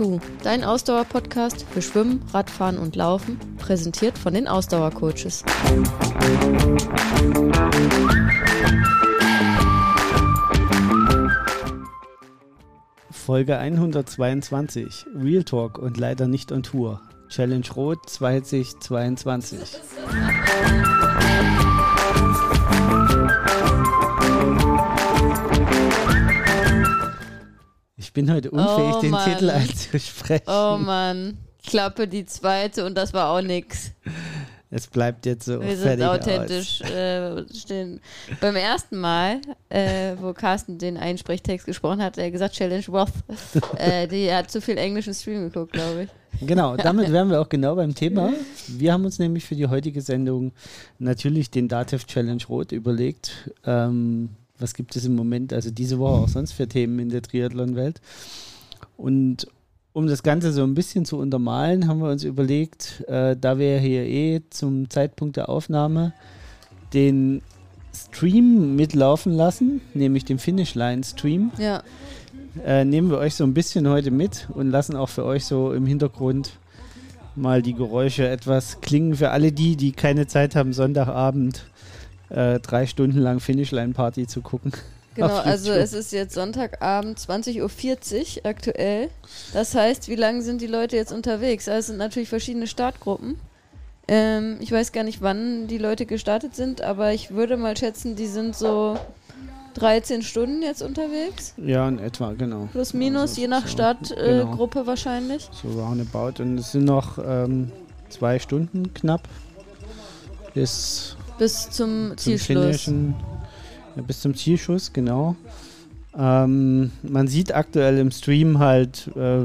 342, dein Ausdauer-Podcast für Schwimmen, Radfahren und Laufen, präsentiert von den Ausdauercoaches. Folge 122, Real Talk und leider nicht on Tour. Challenge Rot 2022. Ich bin heute unfähig, Oh den Mann. Titel einzusprechen. Oh Mann, Klappe die zweite und das war auch nix. Es bleibt jetzt so. Wir sind authentisch. Äh, stehen. Beim ersten Mal, äh, wo Carsten den Einsprechtext gesprochen hat, hat er gesagt Challenge Roth. äh, die hat zu viel englischen Stream geguckt, glaube ich. Genau, damit wären wir auch genau beim Thema. Wir haben uns nämlich für die heutige Sendung natürlich den Datev Challenge Rot überlegt. Ähm, was gibt es im Moment, also diese Woche auch sonst für Themen in der Triathlon-Welt? Und um das Ganze so ein bisschen zu untermalen, haben wir uns überlegt, äh, da wir hier eh zum Zeitpunkt der Aufnahme den Stream mitlaufen lassen, nämlich den Finish Line Stream, Ja, äh, nehmen wir euch so ein bisschen heute mit und lassen auch für euch so im Hintergrund mal die Geräusche etwas klingen. Für alle die, die keine Zeit haben, Sonntagabend äh, drei Stunden lang Finishline Party zu gucken. genau. Also es ist jetzt Sonntagabend 20.40 Uhr aktuell. Das heißt, wie lange sind die Leute jetzt unterwegs? Also es sind natürlich verschiedene Startgruppen. Ähm, ich weiß gar nicht, wann die Leute gestartet sind, aber ich würde mal schätzen, die sind so 13 Stunden jetzt unterwegs. Ja, in etwa, genau. Plus minus, Also je nach so, Startgruppe genau. Wahrscheinlich. So roundabout. Und es sind noch ähm, zwei Stunden knapp bis Bis zum zum Zielschluss. Ja, bis zum Zielschuss, genau. Ähm, man sieht aktuell im Stream halt äh,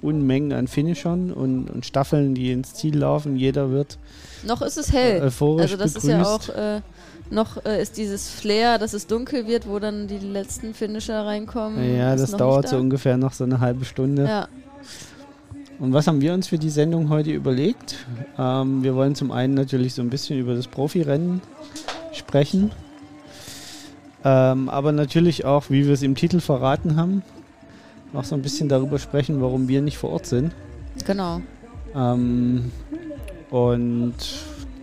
Unmengen an Finishern und, und Staffeln, die ins Ziel laufen. Jeder wird Noch ist es hell. euphorisch Also das begrüßt. ist ja auch äh, noch äh, ist dieses Flair, dass es dunkel wird, wo dann die letzten Finisher reinkommen. ja, das dauert nicht so da. ungefähr noch so eine halbe Stunde. Ja, Und was haben wir uns für die Sendung heute überlegt? Ähm, wir wollen zum einen natürlich so ein bisschen über das Profirennen sprechen, ähm, aber natürlich auch, wie wir es im Titel verraten haben, noch so ein bisschen darüber sprechen, warum wir nicht vor Ort sind. genau. Ähm, und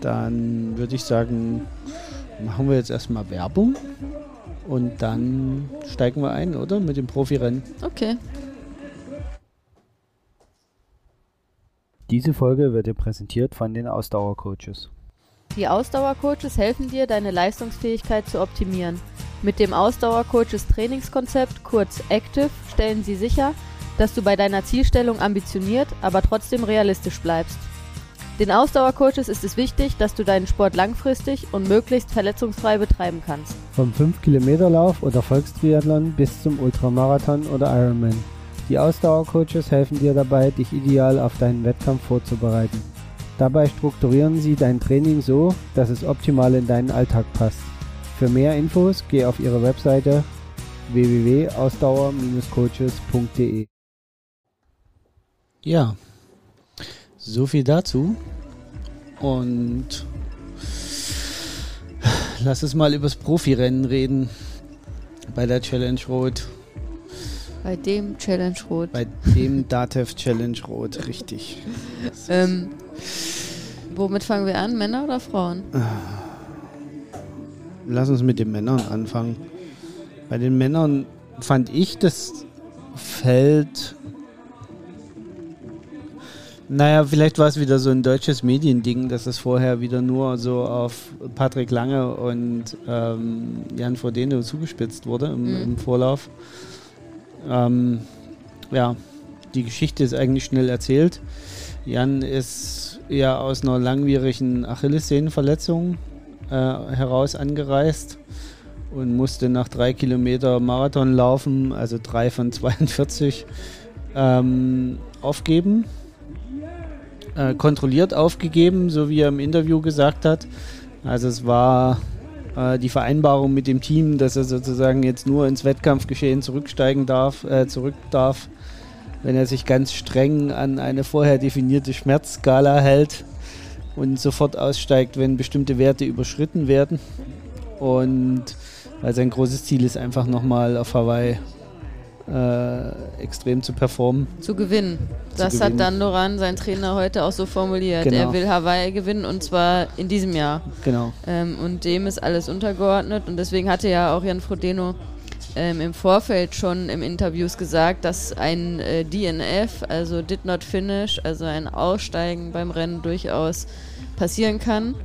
dann würde ich sagen, machen wir jetzt erstmal Werbung und dann steigen wir ein, oder? Mit dem Profirennen. Okay. Diese Folge wird dir präsentiert von den Ausdauercoaches. Die Ausdauercoaches helfen dir, deine Leistungsfähigkeit zu optimieren. Mit dem Ausdauercoaches Trainingskonzept, kurz Active, stellen sie sicher, dass du bei deiner Zielstellung ambitioniert, aber trotzdem realistisch bleibst. Den Ausdauercoaches ist es wichtig, dass du deinen Sport langfristig und möglichst verletzungsfrei betreiben kannst. Vom 5-Kilometer-Lauf oder Volkstriathlon bis zum Ultramarathon oder Ironman. Die Ausdauercoaches helfen dir dabei, dich ideal auf deinen Wettkampf vorzubereiten. Dabei strukturieren sie dein Training so, dass es optimal in deinen Alltag passt. Für mehr Infos geh auf ihre Webseite www.ausdauer-coaches.de. Ja, so viel dazu. Und lass uns mal übers Profirennen reden. Bei der Challenge Rot, Bei dem Challenge Rot. bei dem Datev Challenge Rot, richtig. Ähm, womit fangen wir an? Männer oder Frauen? Lass uns mit den Männern anfangen. Bei den Männern fand ich das Feld. Naja, vielleicht war es wieder so ein deutsches Mediending, dass es vorher wieder nur so auf Patrick Lange und ähm, Jan Frodeno zugespitzt wurde im, Mhm. im Vorlauf. Ähm, ja, die Geschichte ist eigentlich schnell erzählt. Jan ist ja aus einer langwierigen Achillessehnenverletzung äh, heraus angereist und musste nach drei Kilometer Marathon laufen, also drei von 42, ähm, aufgeben. Äh, kontrolliert aufgegeben, so wie er im Interview gesagt hat. Also es war äh, die Vereinbarung mit dem Team, dass er sozusagen jetzt nur ins Wettkampfgeschehen zurücksteigen darf, äh, zurück darf, wenn er sich ganz streng an eine vorher definierte Schmerzskala hält und sofort aussteigt, wenn bestimmte Werte überschritten werden. Und weil sein großes Ziel ist, einfach nochmal auf Hawaii äh, extrem zu performen. Zu gewinnen. Zu das gewinnen. hat Dandoran, sein Trainer, heute auch so formuliert. Genau. Er will Hawaii gewinnen und zwar in diesem Jahr. Genau. Ähm, und dem ist alles untergeordnet. Und deswegen hatte ja auch Jan Frodeno ähm, im Vorfeld schon im Interviews gesagt, dass ein äh, DNF, also Did Not Finish, also ein Aussteigen beim Rennen durchaus passieren kann.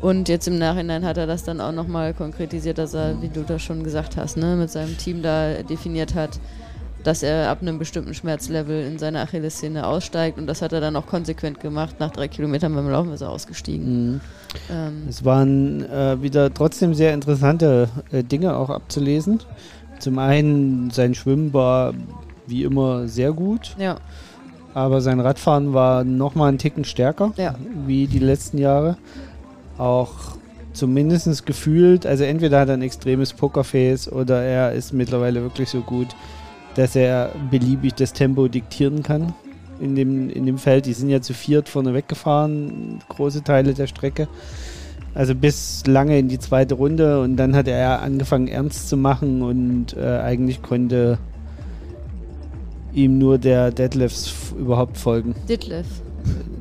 Und jetzt im Nachhinein hat er das dann auch nochmal konkretisiert, dass er, wie du das schon gesagt hast, ne, mit seinem Team da definiert hat, dass er ab einem bestimmten Schmerzlevel in seiner Achillessehne aussteigt. Und das hat er dann auch konsequent gemacht. Nach drei Kilometern beim Laufen ist er ausgestiegen. Mhm. Ähm, Es waren äh, wieder trotzdem sehr interessante äh, Dinge auch abzulesen. Zum einen, sein Schwimmen war wie immer sehr gut, ja, aber sein Radfahren war nochmal einen Ticken stärker, ja. wie die letzten Jahre. Auch zumindest gefühlt, also entweder hat er ein extremes Pokerface oder er ist mittlerweile wirklich so gut, dass er beliebig das Tempo diktieren kann in dem, in dem Feld. Die sind ja zu viert vorne weggefahren, große Teile der Strecke. Also bis lange in die zweite Runde und dann hat er angefangen ernst zu machen und äh, eigentlich konnte ihm nur der Deadlifts überhaupt folgen. Detlef.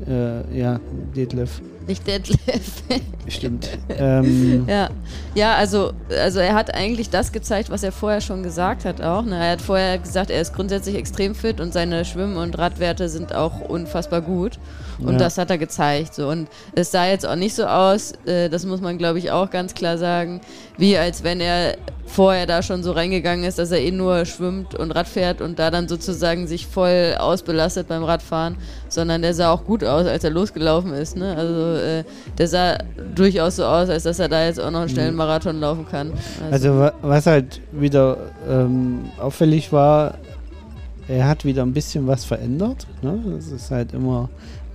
Äh, ja, Detlef, Nicht Detlef. stimmt. ähm, ja. ja, also, also er hat eigentlich das gezeigt, was er vorher schon gesagt hat auch. Ne? Er hat vorher gesagt, er ist grundsätzlich extrem fit und seine Schwimm- und Radwerte sind auch unfassbar gut. Und Ja. das hat er gezeigt. So. Und es sah jetzt auch nicht so aus, äh, das muss man glaube ich auch ganz klar sagen, wie als wenn er vorher da schon so reingegangen ist, dass er eh nur schwimmt und Rad fährt und da dann sozusagen sich voll ausbelastet beim Radfahren, sondern der sah auch gut aus, als er losgelaufen ist. Ne? Also äh, der sah durchaus so aus, als dass er da jetzt auch noch einen schnellen Marathon laufen kann. Also wa- was halt wieder ähm, auffällig war, er hat wieder ein bisschen was verändert. Ne? Das ist halt immer,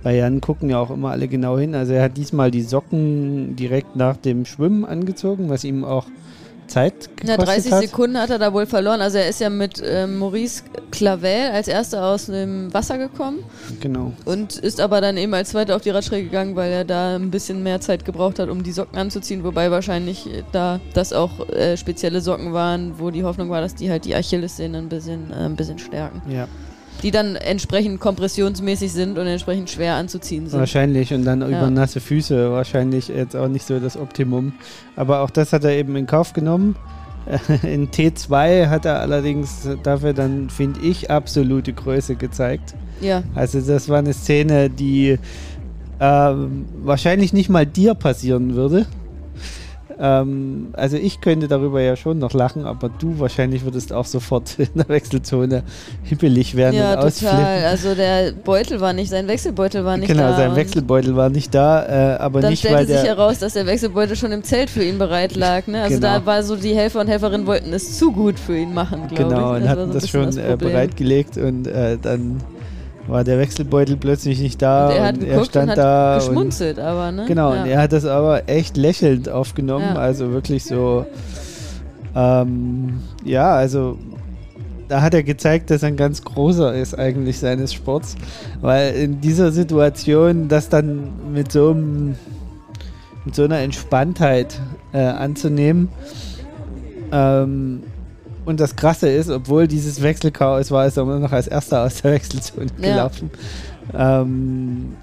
bei Jan gucken ja auch immer alle genau hin. Also er hat diesmal die Socken direkt nach dem Schwimmen angezogen, was ihm auch Zeit Na, gekostet 30 hat. Sekunden hat er da wohl verloren. Also er ist ja mit ähm, Maurice Clavel als erster aus dem Wasser gekommen Genau. und ist aber dann eben als zweiter auf die Radstrecke gegangen, weil er da ein bisschen mehr Zeit gebraucht hat, um die Socken anzuziehen. Wobei wahrscheinlich äh, da das auch äh, spezielle Socken waren, wo die Hoffnung war, dass die halt die Achillessehne ein bisschen, äh, ein bisschen stärken. Ja, Die dann entsprechend kompressionsmäßig sind und entsprechend schwer anzuziehen sind. wahrscheinlich. Und dann Ja. über nasse Füße wahrscheinlich jetzt auch nicht so das Optimum. Aber auch das hat er eben in Kauf genommen. In T2 hat er allerdings dafür dann, finde ich, absolute Größe gezeigt. Ja, Also das war eine Szene, die ähm, wahrscheinlich nicht mal dir passieren würde. Ähm, also ich könnte darüber ja schon noch lachen, aber du wahrscheinlich würdest auch sofort in der Wechselzone hippelig werden ja und ausflippen. total. Also der Beutel war nicht, sein Wechselbeutel war nicht genau, da. sein und- Wechselbeutel war nicht da, äh, aber Dann nicht stellte weil sich heraus, dass der Wechselbeutel schon im Zelt für ihn bereit lag. Ne? Also Genau. da war so, die Helfer und Helferinnen wollten es zu gut für ihn machen, glaube genau ich. und war hatten so das schon äh, bereitgelegt und äh, dann war der Wechselbeutel plötzlich nicht da Und und er hat er stand und da und geschmunzelt, aber ne? Genau, ja. und er hat das aber echt lächelnd aufgenommen. Ja. Also wirklich so, ähm, ja, also da hat er gezeigt, dass er ein ganz großer ist eigentlich seines Sports. Weil in dieser Situation das dann mit so einem mit so einer Entspanntheit äh, anzunehmen. Ähm, und das Krasse ist, obwohl dieses Wechselchaos war, ist er immer noch als erster aus der Wechselzone Ja. gelaufen. Ähm,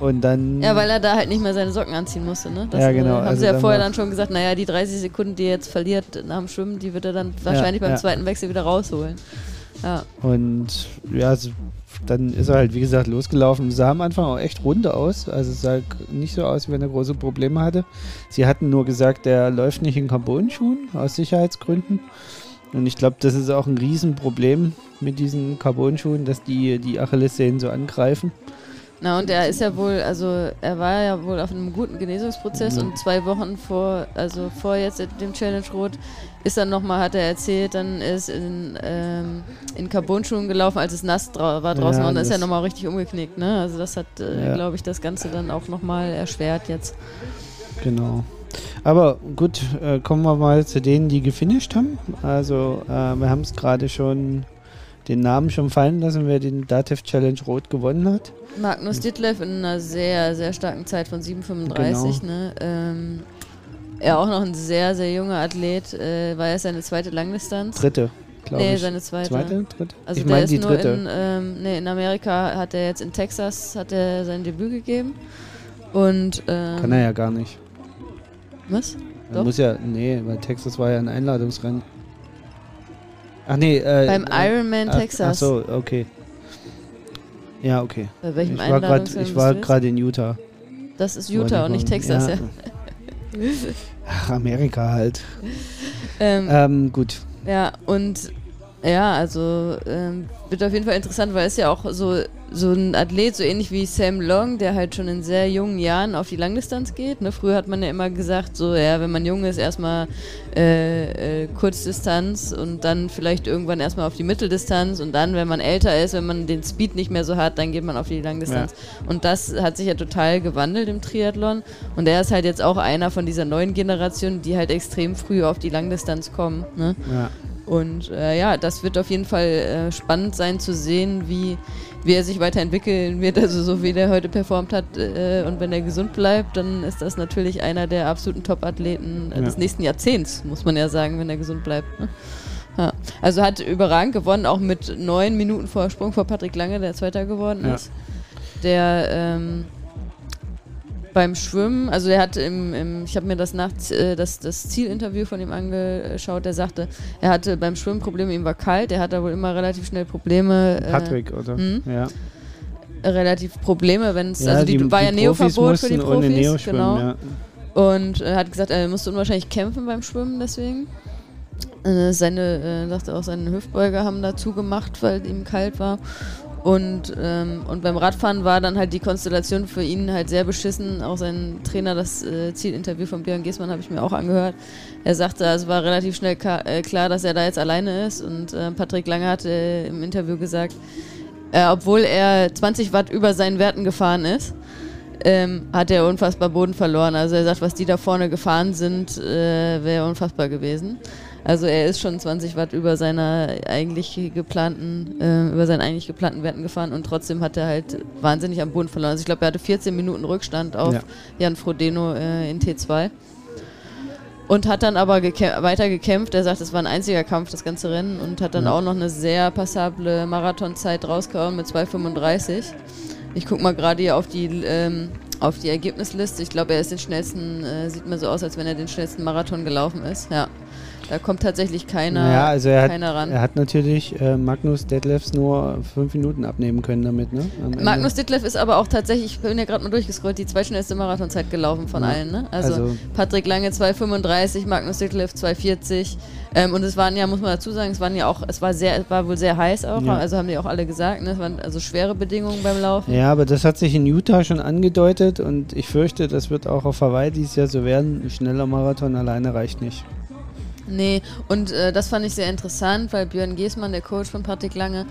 und dann. Ja, weil er da halt nicht mehr seine Socken anziehen musste, ne? Das Ja, genau, äh, haben also sie ja vorher dann schon gesagt, naja, die 30 Sekunden, die er jetzt verliert nach dem Schwimmen, die wird er dann wahrscheinlich beim ja. zweiten Wechsel wieder rausholen. Ja, Und ja, so, dann ist er halt, wie gesagt, losgelaufen. Sah am Anfang auch echt rund aus. Also es sah nicht so aus, wie wenn er große Probleme hatte. Sie hatten nur gesagt, er läuft nicht in Carbon-Schuhen aus Sicherheitsgründen. Und ich glaube, das ist auch ein Riesenproblem mit diesen Carbon-Schuhen, dass die die Achillessehnen so angreifen. Na und er ist ja wohl, also er war ja wohl auf einem guten Genesungsprozess Ja. und zwei Wochen vor, also vor jetzt dem Challenge Rot, ist dann nochmal, hat er erzählt, dann ist in, ähm, in Carbon-Schuhen gelaufen, als es nass drau war draußen Ja, und dann ist er nochmal richtig umgeknickt, ne? Also das hat, äh, Ja. glaube ich, das Ganze dann auch nochmal erschwert jetzt. Genau. Aber gut, äh, kommen wir mal zu denen, die gefinisht haben. Also äh, wir haben es gerade schon den Namen schon fallen lassen, wer den Datev Challenge Rot gewonnen hat. Magnus Ditlev in einer sehr, sehr starken Zeit von 7,35, Genau. ne? Ähm, er auch noch ein sehr, sehr junger Athlet, äh, war erst seine zweite Langdistanz. Dritte. glaube Nee, ich. seine zweite. Zweite, dritte? Also ich der meine ist die nur dritte. in, ähm, nee, in Amerika hat er jetzt in Texas hat er sein Debüt gegeben. Und ähm, Kann er ja gar nicht. Was? Doch. muss ja, nee, weil Texas war ja ein Einladungsrennen. Ach nee, äh, Beim äh, Ironman ach, Texas. Ach so, okay. Ja, okay. Bei welchem Ich war gerade Einladungsrennen ich war gerade in Utah. Das ist Utah und nicht Texas, ja. Ach, Amerika halt. Ähm, Ähm, gut. Ja, und ja, also ähm, wird auf jeden Fall interessant, weil es ja auch so, so ein Athlet, so ähnlich wie Sam Long, der halt schon in sehr jungen Jahren auf die Langdistanz geht. Ne? Früher hat man ja immer gesagt, so, ja, wenn man jung ist, erstmal äh, äh, Kurzdistanz und dann vielleicht irgendwann erstmal auf die Mitteldistanz und dann, wenn man älter ist, wenn man den Speed nicht mehr so hat, dann geht man auf die Langdistanz. Und das hat sich ja total gewandelt im Triathlon. Und er ist halt jetzt auch einer von dieser neuen Generation, die halt extrem früh auf die Langdistanz kommen. Ne? Ja. Und äh, ja, das wird auf jeden Fall äh, spannend sein zu sehen, wie, wie er sich weiterentwickeln wird. Also so wie der heute performt hat äh, und wenn er gesund bleibt, dann ist das natürlich einer der absoluten Top-Athleten äh, Ja. des nächsten Jahrzehnts, muss man ja sagen, wenn er gesund bleibt. Ne? Ja. Also hat überragend gewonnen, auch mit neun Minuten Vorsprung vor Patrick Lange, der Zweiter geworden Ja. ist. Der ähm, beim Schwimmen, also er hat im, im ich habe mir das nachts äh, das, das Zielinterview von ihm angeschaut, der sagte, er hatte beim Schwimmen Probleme, ihm war kalt, er hatte wohl immer relativ schnell Probleme. Äh, Patrick, oder? hm? Ja. relativ Probleme, wenn es, ja, also die, war ja die Neoverbot für die Profis, genau. ja. Und er hat gesagt, er musste unwahrscheinlich kämpfen beim Schwimmen deswegen. Äh, seine, äh, sagte auch, seine Hüftbeuger haben dazu gemacht, weil ihm kalt war. Und, ähm, und beim Radfahren war dann halt die Konstellation für ihn halt sehr beschissen. Auch sein Trainer, das äh, Zielinterview von Björn Giesmann habe ich mir auch angehört. Er sagte, es war relativ schnell äh, klar, dass er da jetzt alleine ist. Und äh, Patrick Lange hat äh, im Interview gesagt, äh, obwohl er 20 Watt über seinen Werten gefahren ist, ähm, hat er unfassbar Boden verloren. Also er sagt, was die da vorne gefahren sind, äh, wäre unfassbar gewesen. Also er ist schon 20 Watt über seiner eigentlich geplanten, äh, über seinen eigentlich geplanten Werten gefahren und trotzdem hat er halt wahnsinnig am Boden verloren. Also ich glaube, er hatte 14 Minuten Rückstand auf Ja. Jan Frodeno äh, in T2. Und hat dann aber gekä weiter gekämpft. Er sagt, es war ein einziger Kampf, das ganze Rennen. Und hat dann Ja. auch noch eine sehr passable Marathonzeit rausgehauen mit 2,35. Ich gucke mal gerade hier auf die, ähm, auf die Ergebnisliste. Ich glaube, er ist den schnellsten, äh, sieht mir so aus, als wenn er den schnellsten Marathon gelaufen ist. Ja. Da kommt tatsächlich keiner, Naja, also er hat, keiner ran. er hat natürlich äh, Magnus Detlefs nur fünf Minuten abnehmen können damit, ne? Magnus Ditlev ist aber auch tatsächlich, ich bin ja gerade mal durchgescrollt, die zweitschnellste Marathonzeit gelaufen von Ja. allen. Ne? Also, Also- Patrick Lange 2,35, Magnus Ditlev 2,40. Ähm, und es waren ja, muss man dazu sagen, es waren ja auch, es war sehr, es war wohl sehr heiß auch, Ja. also haben die auch alle gesagt, ne? es waren also schwere Bedingungen beim Laufen. Ja, aber das hat sich in Utah schon angedeutet und ich fürchte, das wird auch auf Hawaii dieses Jahr so werden. Ein schneller Marathon alleine reicht nicht. Nee, und äh, das fand ich sehr interessant, weil Björn Giesmann, der Coach von Patrick Lange,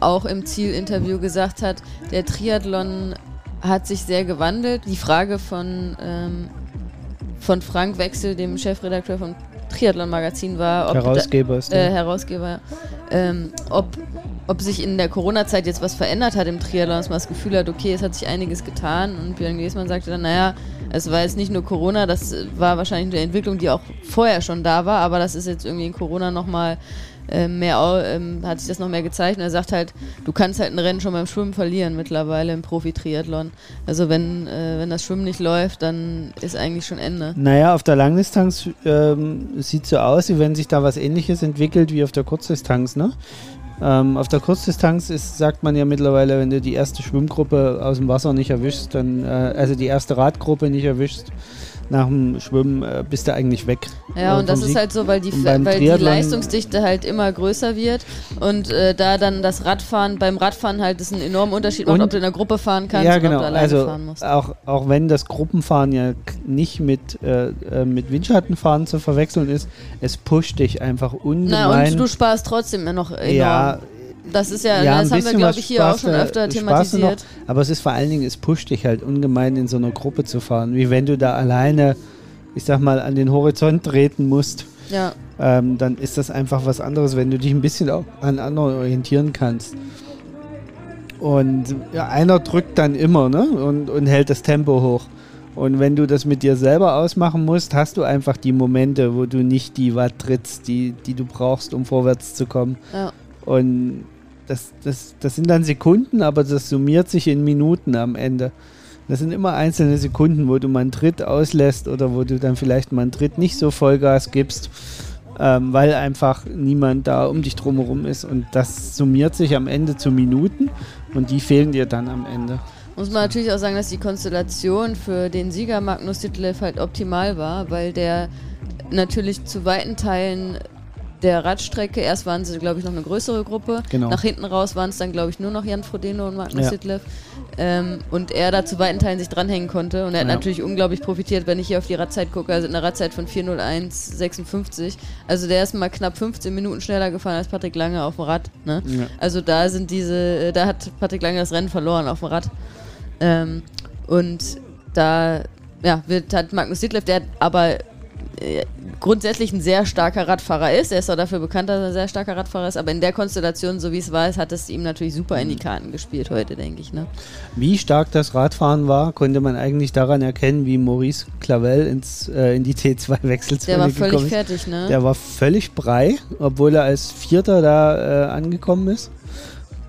auch im Zielinterview gesagt hat, der Triathlon hat sich sehr gewandelt. Die Frage von, ähm, von Frank Wechsel, dem Chefredakteur vom Triathlon-Magazin, war, ob Herausgeber ist äh, der. Herausgeber, ähm, ob, ob sich in der Corona-Zeit jetzt was verändert hat im Triathlon, dass man das Gefühl hat, okay, es hat sich einiges getan. Und Björn Giesmann sagte dann, naja, es war jetzt nicht nur Corona, das war wahrscheinlich eine Entwicklung, die auch vorher schon da war, aber das ist jetzt irgendwie in Corona nochmal äh, mehr, au- ähm, hat sich das noch mehr gezeigt. Und er sagt halt, du kannst halt ein Rennen schon beim Schwimmen verlieren mittlerweile im Profi-Triathlon. Also wenn, äh, wenn das Schwimmen nicht läuft, dann ist eigentlich schon Ende. Naja, auf der Langdistanz ähm, sieht so aus, wie wenn sich da was ähnliches entwickelt wie auf der Kurzdistanz, ne? Ähm, auf der Kurzdistanz ist, sagt man ja mittlerweile, wenn du die erste Schwimmgruppe aus dem Wasser nicht erwischst, dann, äh, also die erste Radgruppe nicht erwischst, nach dem Schwimmen äh, bist du eigentlich weg. Ja, äh, und das vom ist Sieg. halt so, weil die, weil die Leistungsdichte halt immer größer wird und äh, da dann das Radfahren, beim Radfahren halt das einen enormen Unterschied macht, ob du in der Gruppe fahren kannst ja, oder ob genau. du alleine Also fahren musst. auch, auch wenn das Gruppenfahren ja nicht mit, äh, äh, mit Windschattenfahren zu verwechseln ist, es pusht dich einfach Na, ungemein. und du sparst trotzdem noch enorm. ja, das ist ja, Ja, ein das haben wir, glaube ich, hier auch sparst schon öfter thematisiert. Aber es ist vor allen Dingen, es pusht dich halt ungemein in so einer Gruppe zu fahren, wie wenn du da alleine, ich sag mal, an den Horizont treten musst. Ja, Ähm, dann ist das einfach was anderes, wenn du dich ein bisschen auch an anderen orientieren kannst. Und ja, einer drückt dann immer ne? und, und hält das Tempo hoch. Und wenn du das mit dir selber ausmachen musst, hast du einfach die Momente, wo du nicht die Watt trittst, die, die du brauchst, um vorwärts zu kommen. Ja. Und das, das, das sind dann Sekunden, aber das summiert sich in Minuten am Ende. Das sind immer einzelne Sekunden, wo du mal einen Tritt auslässt oder wo du dann vielleicht mal einen Tritt nicht so Vollgas gibst, ähm, weil einfach niemand da um dich drumherum ist. Und das summiert sich am Ende zu Minuten und die fehlen dir dann am Ende. Muss man natürlich auch sagen, dass die Konstellation für den Sieger Magnus Ditlev halt optimal war, weil der natürlich zu weiten Teilen der Radstrecke, erst waren sie, glaube ich, noch eine größere Gruppe. Genau. Nach hinten raus waren es dann, glaube ich, nur noch Jan Frodeno und Magnus Ja. Ditlev. Ähm, und er da zu weiten Teilen sich dranhängen konnte. Und er hat Ja. natürlich unglaublich profitiert, wenn ich hier auf die Radzeit gucke. Also eine Radzeit von 4.01.56. Also der ist mal knapp 15 Minuten schneller gefahren als Patrick Lange auf dem Rad. Ne? Ja. Also da sind diese, äh, da hat Patrick Lange das Rennen verloren auf dem Rad. Ähm, und da ja, wird, hat Magnus Ditlev, der aber äh, grundsätzlich ein sehr starker Radfahrer ist. Er ist auch dafür bekannt, dass er ein sehr starker Radfahrer ist. Aber in der Konstellation, so wie es war, hat es ihm natürlich super in die Karten gespielt heute, denke ich. Ne? Wie stark das Radfahren war, konnte man eigentlich daran erkennen, wie Maurice Clavel ins, äh, in die T2-Wechselzone Der war gekommen völlig ist. fertig, ne? Der war völlig brei, obwohl er als Vierter da äh, angekommen ist.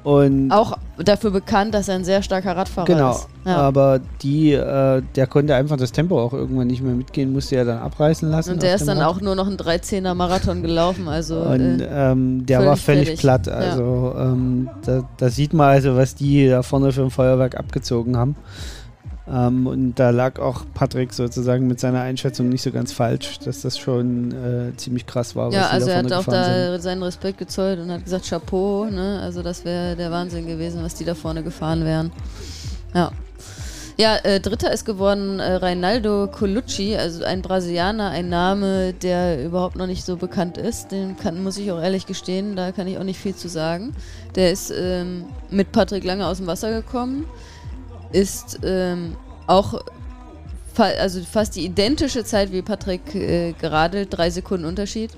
Und auch dafür bekannt, dass er ein sehr starker Radfahrer genau, ist. Ja. aber die, äh, der konnte einfach das Tempo auch irgendwann nicht mehr mitgehen, musste ja dann abreißen lassen. Und der ist dann Rad. auch nur noch ein 13er Marathon gelaufen. Also Und äh, ähm, der völlig war völlig fertig. platt. Ja. Also ähm, da, da sieht man also, was die da vorne für ein Feuerwerk abgezogen haben. Ähm, und da lag auch Patrick sozusagen mit seiner Einschätzung nicht so ganz falsch, dass das schon äh, ziemlich krass war. ja, also da er hat auch gefahren sind. da seinen Respekt gezollt und hat gesagt Chapeau. Ne? Also das wäre der Wahnsinn gewesen, was die da vorne gefahren wären. Ja. Ja, äh, Dritter ist geworden äh, Reinaldo Colucci, also ein Brasilianer, ein Name, der überhaupt noch nicht so bekannt ist. Den kann, muss ich auch ehrlich gestehen, da kann ich auch nicht viel zu sagen. Der ist ähm, mit Patrick Lange aus dem Wasser gekommen, ist ähm, auch fa also fast die identische Zeit wie Patrick äh, geradelt, drei Sekunden Unterschied.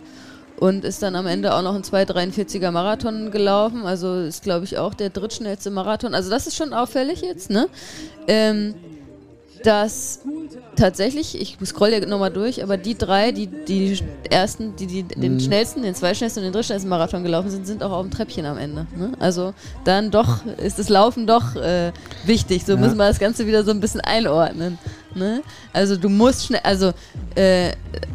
Und ist dann am Ende auch noch ein 2,43er Marathon gelaufen. Also ist, glaube ich, auch der drittschnellste Marathon. Also das ist schon auffällig jetzt, ne? Ähm, dass tatsächlich, ich scroll ja nochmal durch, aber die drei, die die ersten, die, die den Mhm. schnellsten, den zweitschnellsten und den drittschnellsten Marathon gelaufen sind, sind auch auf dem Treppchen am Ende. Ne? Also dann doch ist das Laufen doch äh, wichtig. So Ja. müssen wir das Ganze wieder so ein bisschen einordnen. Ne? Also du musst schnell, also äh,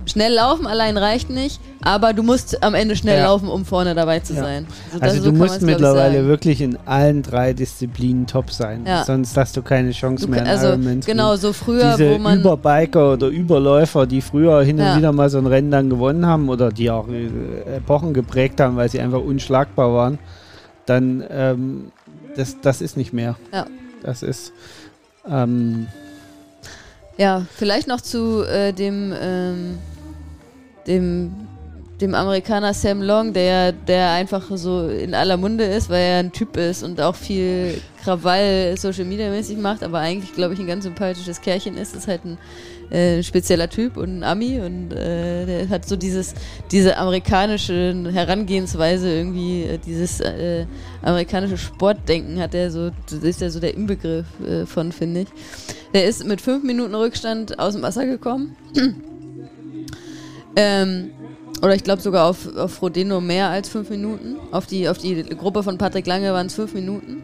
schnell laufen allein reicht nicht, aber du musst am Ende schnell Ja. laufen, um vorne dabei zu Ja. sein. So, das- Also so du musst mittlerweile wirklich in allen drei Disziplinen top sein. Ja. Sonst hast du keine Chance Du, mehr kann- also Ironmans. genau, so früher, Diese wo man Überbiker oder Überläufer, die früher hin und wieder mal so ein Rennen dann gewonnen haben oder die auch äh, Epochen geprägt haben, weil sie einfach unschlagbar waren, dann ähm, das, das ist nicht mehr. Ja. Das ist ähm, Ja, vielleicht noch zu äh, dem, ähm, dem, dem Amerikaner Sam Long, der, der einfach so in aller Munde ist, weil er ein Typ ist und auch viel Krawall Social Media mäßig macht, aber eigentlich, glaube ich, ein ganz sympathisches Kerlchen ist. Ist halt ein äh, spezieller Typ und ein Ami und äh, der hat so dieses, diese amerikanische Herangehensweise irgendwie, äh, dieses äh, amerikanische Sportdenken hat er so, ist ja so der Inbegriff äh, von, finde ich. Der ist mit fünf Minuten Rückstand aus dem Wasser gekommen. ähm, oder ich glaube sogar auf, auf Frodeno mehr als fünf Minuten. Auf die, auf die Gruppe von Patrick Lange waren es fünf Minuten.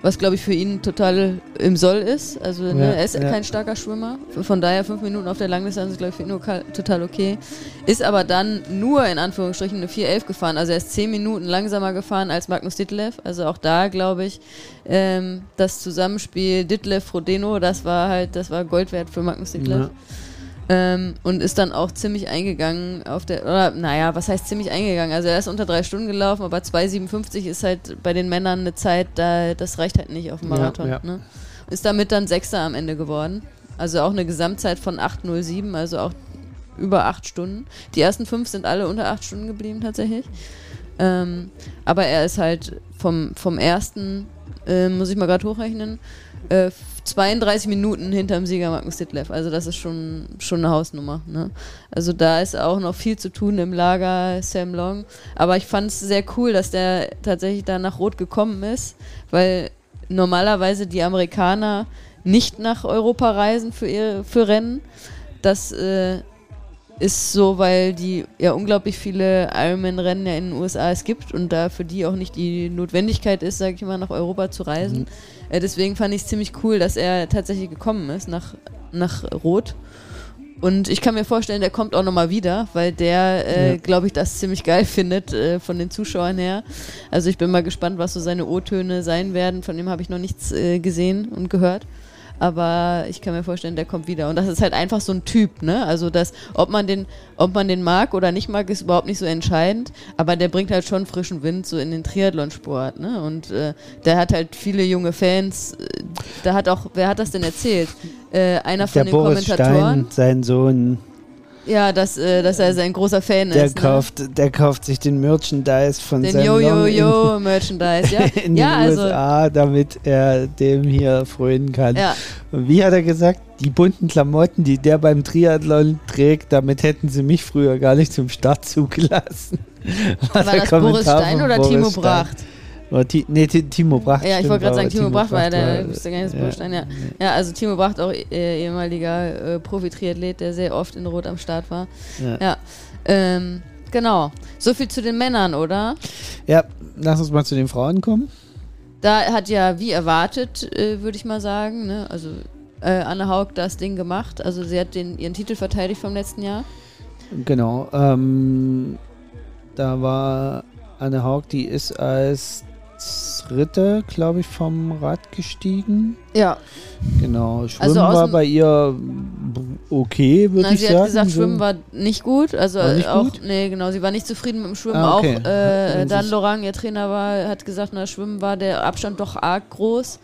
Was, glaube ich, für ihn total im Soll ist. Also, ne, Ja, er ist ja. kein starker Schwimmer. Von daher fünf Minuten auf der Langdistanz ist, glaube ich, für ihn total okay. Ist aber dann nur in Anführungsstrichen eine 4.11 gefahren. Also, er ist zehn Minuten langsamer gefahren als Magnus Ditlev. Also, auch da, glaube ich, ähm, das Zusammenspiel Ditlev-Frodeno, das war halt, das war Gold wert für Magnus Ditlev. Ja. Ähm, und ist dann auch ziemlich eingegangen auf der, oder naja, was heißt ziemlich eingegangen? Also er ist unter drei Stunden gelaufen, aber 2,57 ist halt bei den Männern eine Zeit, da, das reicht halt nicht auf dem Ja, Marathon. ja. Ne? Ist damit dann Sechster am Ende geworden. Also auch eine Gesamtzeit von 8,07, also auch über acht Stunden. Die ersten fünf sind alle unter acht Stunden geblieben tatsächlich. Ähm, aber er ist halt vom, vom ersten, äh, muss ich mal gerade hochrechnen, äh, 32 Minuten hinterm Sieger Magnus Ditlev. Also das ist schon, schon eine Hausnummer. Ne? Also da ist auch noch viel zu tun im Lager Sam Long. Aber ich fand es sehr cool, dass der tatsächlich da nach Rot gekommen ist, weil normalerweise die Amerikaner nicht nach Europa reisen für, ihr, für Rennen. Das äh, ist so, weil die ja unglaublich viele Ironman-Rennen ja in den USA es gibt und da für die auch nicht die Notwendigkeit ist, sage ich mal, nach Europa zu reisen. Mhm. Äh, deswegen fand ich es ziemlich cool, dass er tatsächlich gekommen ist nach, nach Rot. Und ich kann mir vorstellen, der kommt auch nochmal wieder, weil der, äh, ja. glaube ich, das ziemlich geil findet äh, von den Zuschauern her. Also ich bin mal gespannt, was so seine O-Töne sein werden. Von dem habe ich noch nichts äh, gesehen und gehört aber ich kann mir vorstellen, der kommt wieder. Und das ist halt einfach so ein Typ, ne? Also das, ob man den, ob man den mag oder nicht mag, ist überhaupt nicht so entscheidend. Aber der bringt halt schon frischen Wind so in den Triathlonsport, ne? Und äh, der hat halt viele junge Fans. Da hat auch, wer hat das denn erzählt? Äh, einer von der den Boris Kommentatoren. Stein, sein Sohn. Ja, dass, äh, dass er sein großer Fan der ist. Ne? Kauft, ne? Der kauft sich den Merchandise von den seinem Yo Yo Yo Merchandise, ja. in ja, den also, USA, damit er dem hier frönen kann. Ja. Und wie hat er gesagt, die bunten Klamotten, die der beim Triathlon trägt, damit hätten sie mich früher gar nicht zum Start zugelassen. War, war das Boris Stein oder Boris Timo Bracht? T nee, Timo Bracht. Ja, ich wollte gerade sagen, Timo, Timo Bracht, war der, ich wusste gar nicht, das ja, ja. ja, also Timo Bracht, auch äh, ehemaliger äh, Profi-Triathlet, der sehr oft in Rot am Start war. Ja. ja. Ähm, genau. So viel zu den Männern, oder? Ja, lass uns mal zu den Frauen kommen. Da hat ja, wie erwartet, äh, würde ich mal sagen, ne? also äh, Anne Haug das Ding gemacht. Also sie hat den, ihren Titel verteidigt vom letzten Jahr. Genau. Ähm, da war Anne Haug, die ist als dritte, glaube ich, vom Rad gestiegen. Ja. Genau. Schwimmen also war bei ihr okay, würde ich sie sagen. Sie hat gesagt, Schwimmen war nicht gut. Also nicht auch, gut? nee, genau, sie war nicht zufrieden mit dem Schwimmen. Ah, okay. Auch äh, Dan Lorang, ihr Trainer war, hat gesagt, na, Schwimmen war der Abstand doch arg groß.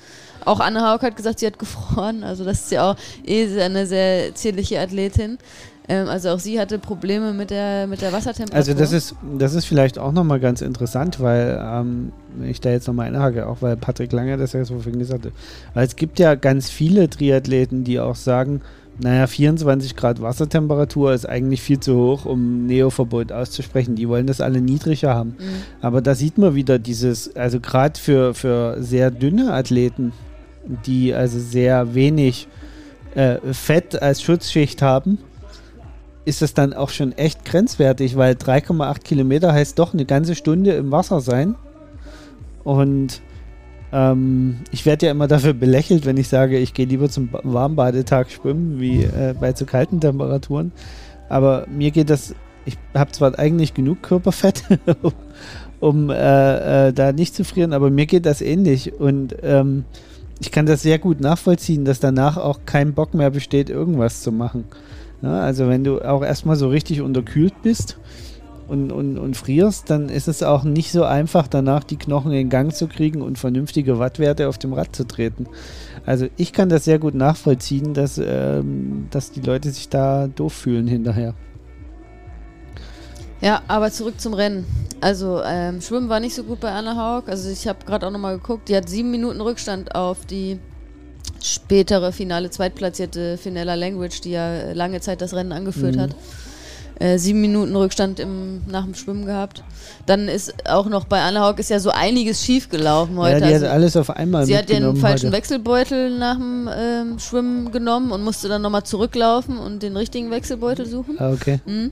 Auch Anne Haug hat gesagt, sie hat gefroren. Also das ist ja auch eh eine sehr zierliche Athletin. Ähm, also auch sie hatte Probleme mit der, mit der Wassertemperatur. Also das ist, das ist vielleicht auch nochmal ganz interessant, weil ähm, ich da jetzt nochmal einhake, auch weil Patrick Lange das ja so vorhin gesagt hat. Weil es gibt ja ganz viele Triathleten, die auch sagen, naja, 24 Grad Wassertemperatur ist eigentlich viel zu hoch, um Neoverbot auszusprechen. Die wollen das alle niedriger haben. Mhm. Aber da sieht man wieder dieses, also gerade für, für sehr dünne Athleten, die also sehr wenig äh, Fett als Schutzschicht haben, ist es dann auch schon echt grenzwertig, weil 3,8 Kilometer heißt doch eine ganze Stunde im Wasser sein. Und ähm, ich werde ja immer dafür belächelt, wenn ich sage, ich gehe lieber zum Warmbadetag schwimmen, wie äh, bei zu kalten Temperaturen. Aber mir geht das, ich habe zwar eigentlich genug Körperfett, um äh, äh, da nicht zu frieren, aber mir geht das ähnlich. Und ähm, ich kann das sehr gut nachvollziehen, dass danach auch kein Bock mehr besteht, irgendwas zu machen. Ja, also wenn du auch erstmal so richtig unterkühlt bist und, und, und frierst, dann ist es auch nicht so einfach, danach die Knochen in Gang zu kriegen und vernünftige Wattwerte auf dem Rad zu treten. Also ich kann das sehr gut nachvollziehen, dass, ähm, dass die Leute sich da doof fühlen hinterher. Ja, aber zurück zum Rennen. Also ähm, Schwimmen war nicht so gut bei Anna Haug. Also ich habe gerade auch nochmal geguckt. Die hat sieben Minuten Rückstand auf die spätere finale Zweitplatzierte Finella Language, die ja lange Zeit das Rennen angeführt mhm. hat. Äh, sieben Minuten Rückstand im, nach dem Schwimmen gehabt. Dann ist auch noch bei Anna Haug ist ja so einiges schief gelaufen heute. Ja, die also hat alles auf einmal Sie hat den falschen heute. Wechselbeutel nach dem ähm, Schwimmen genommen und musste dann nochmal zurücklaufen und den richtigen Wechselbeutel suchen. Ah, okay. Mhm.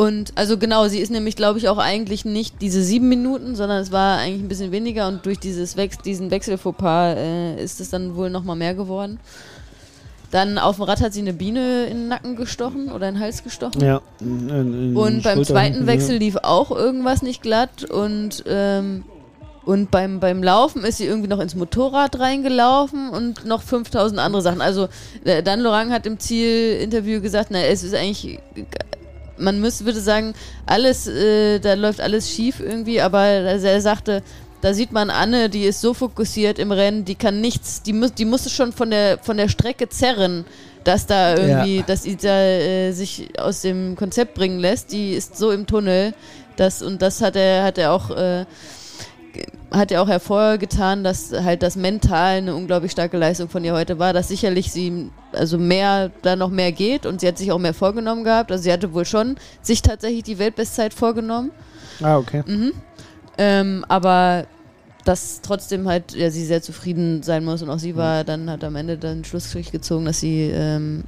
Und also genau, sie ist nämlich, glaube ich, auch eigentlich nicht diese sieben Minuten, sondern es war eigentlich ein bisschen weniger und durch dieses Wex diesen Wechselfauxpas äh, ist es dann wohl nochmal mehr geworden. Dann auf dem Rad hat sie eine Biene in den Nacken gestochen oder in den Hals gestochen. Ja. In, in und beim zweiten Wechsel lief auch irgendwas nicht glatt und ähm, und beim, beim Laufen ist sie irgendwie noch ins Motorrad reingelaufen und noch 5000 andere Sachen. Also, äh, Dan Lorang hat im Zielinterview gesagt, na, es ist eigentlich man müsste, würde sagen, alles, äh, da läuft alles schief irgendwie, aber er sagte, da sieht man Anne, die ist so fokussiert im Rennen, die kann nichts, die muss, die musste schon von der von der Strecke zerren, dass da irgendwie, ja. dass sie da äh, sich aus dem Konzept bringen lässt. Die ist so im Tunnel, das und das hat er hat er auch äh, hat ja auch hervorgetan, dass halt das mental eine unglaublich starke Leistung von ihr heute war, dass sicherlich sie also mehr, da noch mehr geht und sie hat sich auch mehr vorgenommen gehabt. Also sie hatte wohl schon sich tatsächlich die Weltbestzeit vorgenommen. Ah, okay. Mhm. Ähm, aber dass trotzdem halt ja, sie sehr zufrieden sein muss und auch sie war dann hat am Ende dann Schlussstrich gezogen, dass sie ähm,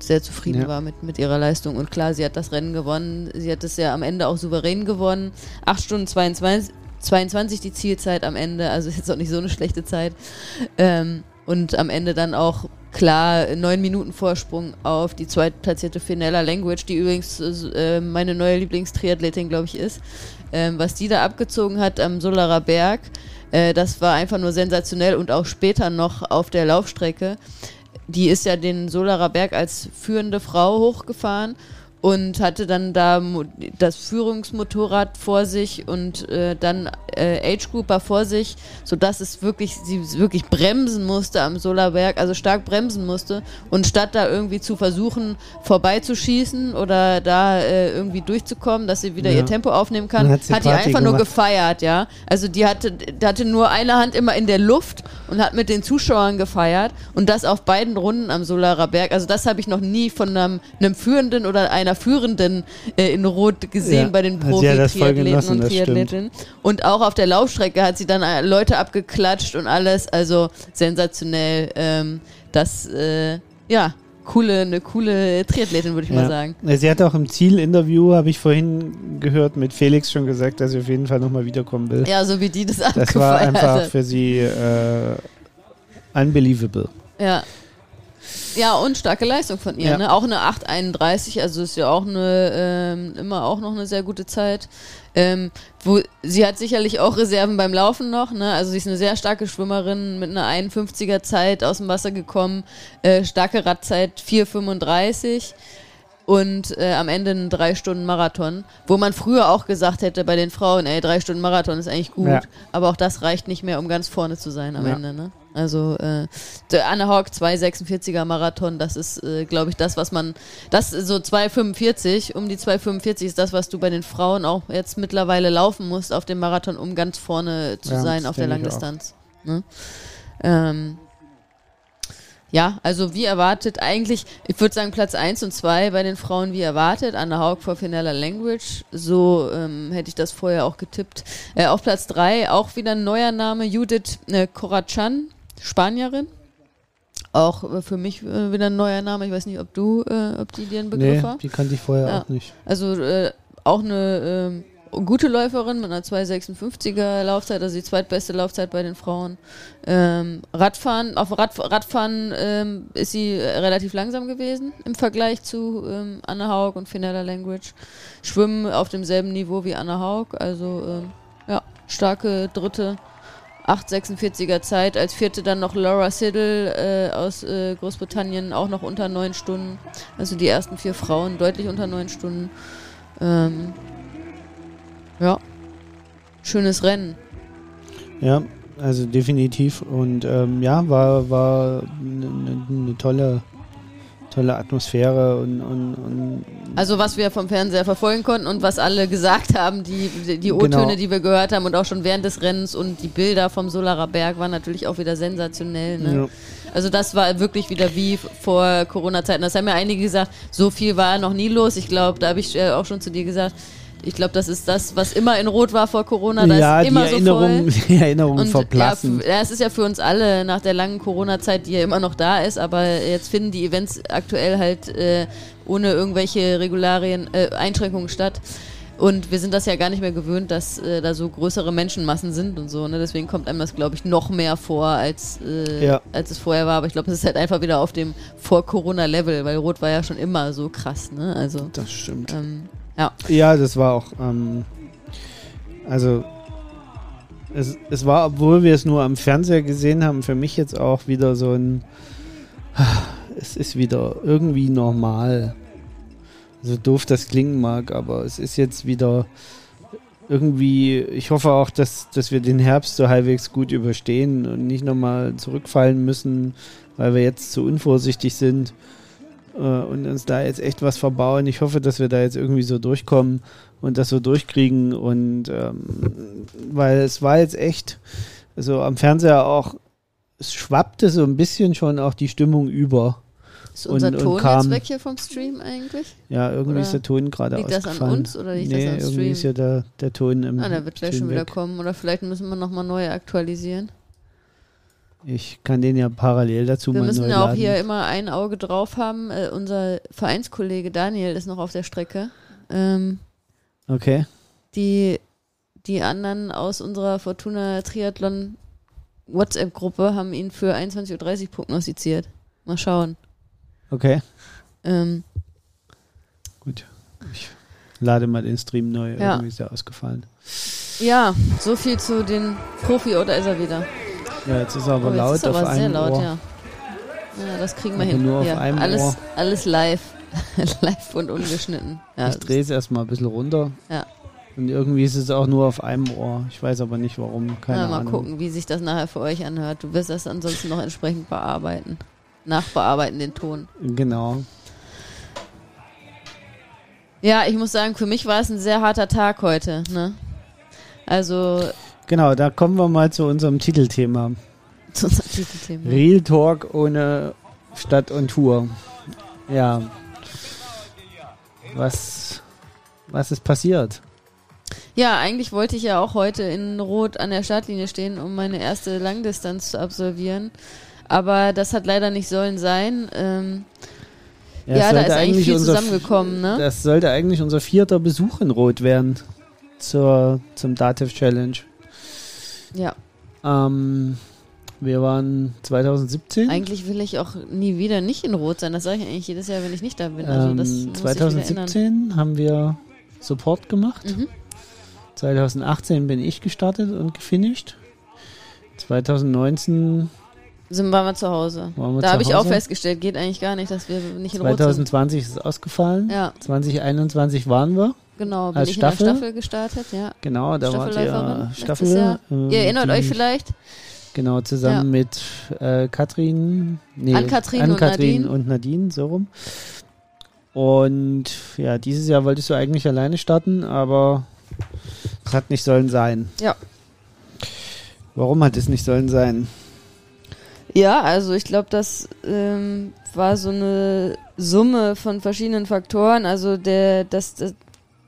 sehr zufrieden Ja. war mit, mit ihrer Leistung und klar, sie hat das Rennen gewonnen, sie hat es ja am Ende auch souverän gewonnen, 8 Stunden 22, 22 die Zielzeit am Ende, also ist jetzt auch nicht so eine schlechte Zeit ähm, und am Ende dann auch klar neun Minuten Vorsprung auf die zweitplatzierte Finella Language, die übrigens äh, meine neue Lieblingstriathletin, glaube ich, ist. Ähm, was die da abgezogen hat am Solarer Berg, äh, das war einfach nur sensationell und auch später noch auf der Laufstrecke. Die ist ja den Solarer Berg als führende Frau hochgefahren und hatte dann da das Führungsmotorrad vor sich und äh, dann äh, Age Grouper vor sich, sodass es wirklich, sie wirklich bremsen musste am Solarberg, also stark bremsen musste und statt da irgendwie zu versuchen vorbeizuschießen oder da äh, irgendwie durchzukommen, dass sie wieder Ja. ihr Tempo aufnehmen kann, hat, hat sie die einfach nur gemacht. gefeiert, ja. Also die hatte, die hatte nur eine Hand immer in der Luft und hat mit den Zuschauern gefeiert und das auf beiden Runden am Solarer Berg. Also das habe ich noch nie von einem, einem Führenden oder einer Führenden äh, in Rot gesehen Ja, bei den Profi-Triathleten und. Triathletinnen. Und auch auf der Laufstrecke hat sie dann äh, Leute abgeklatscht und alles. Also sensationell. Ähm, das, äh, ja, coole, eine coole Triathletin, würde ich mal sagen. Sie hat auch im Zielinterview, habe ich vorhin gehört, mit Felix schon gesagt, dass sie auf jeden Fall nochmal wiederkommen will. Ja, so wie die das das war abgefeiert einfach für sie äh, unbelievable. Ja. Ja, und starke Leistung von ihr. Ja. Ne? Auch eine 8,31, also ist ja auch eine, ähm, immer auch noch eine sehr gute Zeit. Ähm, wo, sie hat sicherlich auch Reserven beim Laufen noch. Ne? Also sie ist eine sehr starke Schwimmerin mit einer 51er Zeit aus dem Wasser gekommen. Äh, starke Radzeit 4,35 und äh, am Ende ein drei Stunden Marathon, wo man früher auch gesagt hätte bei den Frauen, ey, drei Stunden Marathon ist eigentlich gut, Ja. aber auch das reicht nicht mehr, um ganz vorne zu sein am Ja. Ende. Ne? Also äh, der Anne Hawk 2,46er Marathon, das ist, äh, glaube ich, das, was man, das ist so 2,45, um die 2,45 ist das, was du bei den Frauen auch jetzt mittlerweile laufen musst auf dem Marathon, um ganz vorne zu Ja, sein auf der. Langdistanz. Ne? Ähm, ja, also wie erwartet, eigentlich, ich würde sagen Platz 1 und 2 bei den Frauen wie erwartet, Anna Haug vor Finella Language, so ähm, hätte ich das vorher auch getippt. Äh, auf Platz 3 auch wieder ein neuer Name, Judith äh, Corachan, Spanierin. Auch äh, für mich äh, wieder ein neuer Name, ich weiß nicht, ob du, äh, ob die dir ein Begriff Nee, war. die kannte ich vorher Ja. auch nicht. Also auch eine ähm, gute Läuferin mit einer 2,56er Laufzeit, also die zweitbeste Laufzeit bei den Frauen. Ähm, Radfahren, auf Rad, Radfahren ähm, ist sie relativ langsam gewesen im Vergleich zu ähm, Anna Haug und Finella Language. Schwimmen auf demselben Niveau wie Anna Haug, also ähm, ja, starke dritte. 8,46er Zeit. Als vierte dann noch Laura Siddle äh, aus äh, Großbritannien, auch noch unter neun Stunden. Also die ersten vier Frauen deutlich unter neun Stunden. Ähm, ja, schönes Rennen. Ja, also definitiv. Und ähm, ja, war, war eine ne tolle, tolle Atmosphäre und, und, und Also was wir vom Fernseher verfolgen konnten und was alle gesagt haben, die, die die O-Töne, Genau. die wir gehört haben und auch schon während des Rennens und die Bilder vom Solarer Berg waren natürlich auch wieder sensationell. Ne? ja. Also das war wirklich wieder wie vor Corona-Zeiten. Das haben ja einige gesagt, so viel war noch nie los. Ich glaube, da habe ich äh, auch schon zu dir gesagt, ich glaube, das ist das, was immer in Rot war vor Corona. Da ja, ist die immer Erinnerungen, so voll. die Erinnerungen Und f- ja, es ist ja für uns alle nach der langen Corona-Zeit, die ja immer noch da ist, aber jetzt finden die Events aktuell halt äh, ohne irgendwelche Regularien, äh, Einschränkungen statt. Und wir sind das ja gar nicht mehr gewöhnt, dass äh, da so größere Menschenmassen sind und so. Ne? Deswegen kommt einem das, glaube ich, noch mehr vor, als, äh, Ja. als es vorher war. Aber ich glaube, es ist halt einfach wieder auf dem Vor-Corona-Level, weil Rot war ja schon immer so krass. Ne? Also, das stimmt. ähm, ja. Ja, das war auch, ähm, also es, es war, obwohl wir es nur am Fernseher gesehen haben, für mich jetzt auch wieder so ein, es ist wieder irgendwie normal. So doof das klingen mag, aber es ist jetzt wieder irgendwie, ich hoffe auch, dass, dass wir den Herbst so halbwegs gut überstehen und nicht nochmal zurückfallen müssen, weil wir jetzt zu unvorsichtig sind äh, und uns da jetzt echt was verbauen. Ich hoffe, dass wir da jetzt irgendwie so durchkommen und das so durchkriegen und ähm, weil es war jetzt echt, so am Fernseher auch, es schwappte so ein bisschen schon auch die Stimmung über. Ist unser Und- und Ton kam- jetzt weg hier vom Stream eigentlich? Ja, irgendwie Oder ist der Ton gerade liegt das an ausgefallen. uns oder liegt nee, das am irgendwie Stream? ist ja der, der Ton im Ah, der wird gleich schon wieder weg. kommen. Oder vielleicht müssen wir nochmal neu aktualisieren. Ich kann den ja parallel dazu Wir mal müssen ja auch hier immer ein Auge drauf haben. Äh, unser Vereinskollege Daniel ist noch auf der Strecke. Ähm, Okay. die, die anderen aus unserer Fortuna Triathlon WhatsApp-Gruppe haben ihn für 21.30 Uhr prognostiziert. Mal schauen. Okay. Ähm, Gut. Ich lade mal den Stream neu. Ja. Irgendwie ist der ausgefallen. ja, so viel zu den Profi oder ist er wieder? Ja, jetzt ist er aber Oh, jetzt laut ist er auf aber sehr einem laut, Ohr. ja. Ja, das kriegen wir Aber hin. nur auf ja, einem alles, Ohr. alles live. live und ungeschnitten. Ja, ich drehe es erstmal ein bisschen runter. Ja. Und irgendwie ist es auch nur auf einem Ohr. Ich weiß aber nicht warum. Keine ja, mal Ahnung. gucken, wie sich das nachher für euch anhört. Du wirst das ansonsten noch entsprechend bearbeiten. Nachbearbeiten den Ton. Genau. Ja, ich muss sagen, für mich war es ein sehr harter Tag heute. Ne? Also Genau, da kommen wir mal zu unserem Titelthema. zu unserem Titelthema. Real Talk ohne Stadt und Tour. Ja. Was, was ist passiert? Ja, eigentlich wollte ich ja auch heute in Rot an der Startlinie stehen, um meine erste Langdistanz zu absolvieren. Aber das hat leider nicht sollen sein. Ähm, es ja, da ist eigentlich viel unser, zusammengekommen, ne? Das sollte eigentlich unser vierter Besuch in Rot werden. Zur, zum Dativ Challenge. Ja, Ähm, wir waren 2017. eigentlich will ich auch nie wieder nicht in Rot sein. Das sage ich eigentlich jedes Jahr, wenn ich nicht da bin. Also das ähm, wieder ändern. 2017 haben wir Support gemacht. Mhm. 2018 bin ich gestartet und gefinisht. 2019 Sind waren wir zu Hause. wir Da habe ich auch festgestellt, geht eigentlich gar nicht, dass wir nicht in Rot sind. 2020 ist es ausgefallen. Ja, 2021 waren wir. Genau. Bin Als ich Staffel? in der Staffel gestartet, ja. Genau, da Staffelläuferin ihr letztes Staffel. Jahr. ähm, Ihr erinnert die- euch vielleicht? Genau, zusammen mit äh, Katrin, nee, Ann-Kathrin und Ann-Kathrin Nadine. und Nadine, so rum. Und ja, dieses Jahr wolltest du eigentlich alleine starten, aber es hat nicht sollen sein. Ja. Warum hat es nicht sollen sein? Ja, also ich glaube, das ähm, war so eine Summe von verschiedenen Faktoren. Also der, das, das,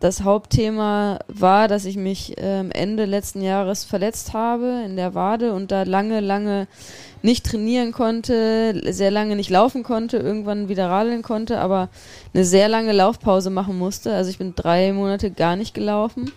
das Hauptthema war, dass ich mich ähm, Ende letzten Jahres verletzt habe in der Wade und da lange, lange nicht trainieren konnte, sehr lange nicht laufen konnte, irgendwann wieder radeln konnte, aber eine sehr lange Laufpause machen musste. Also ich bin drei Monate gar nicht gelaufen.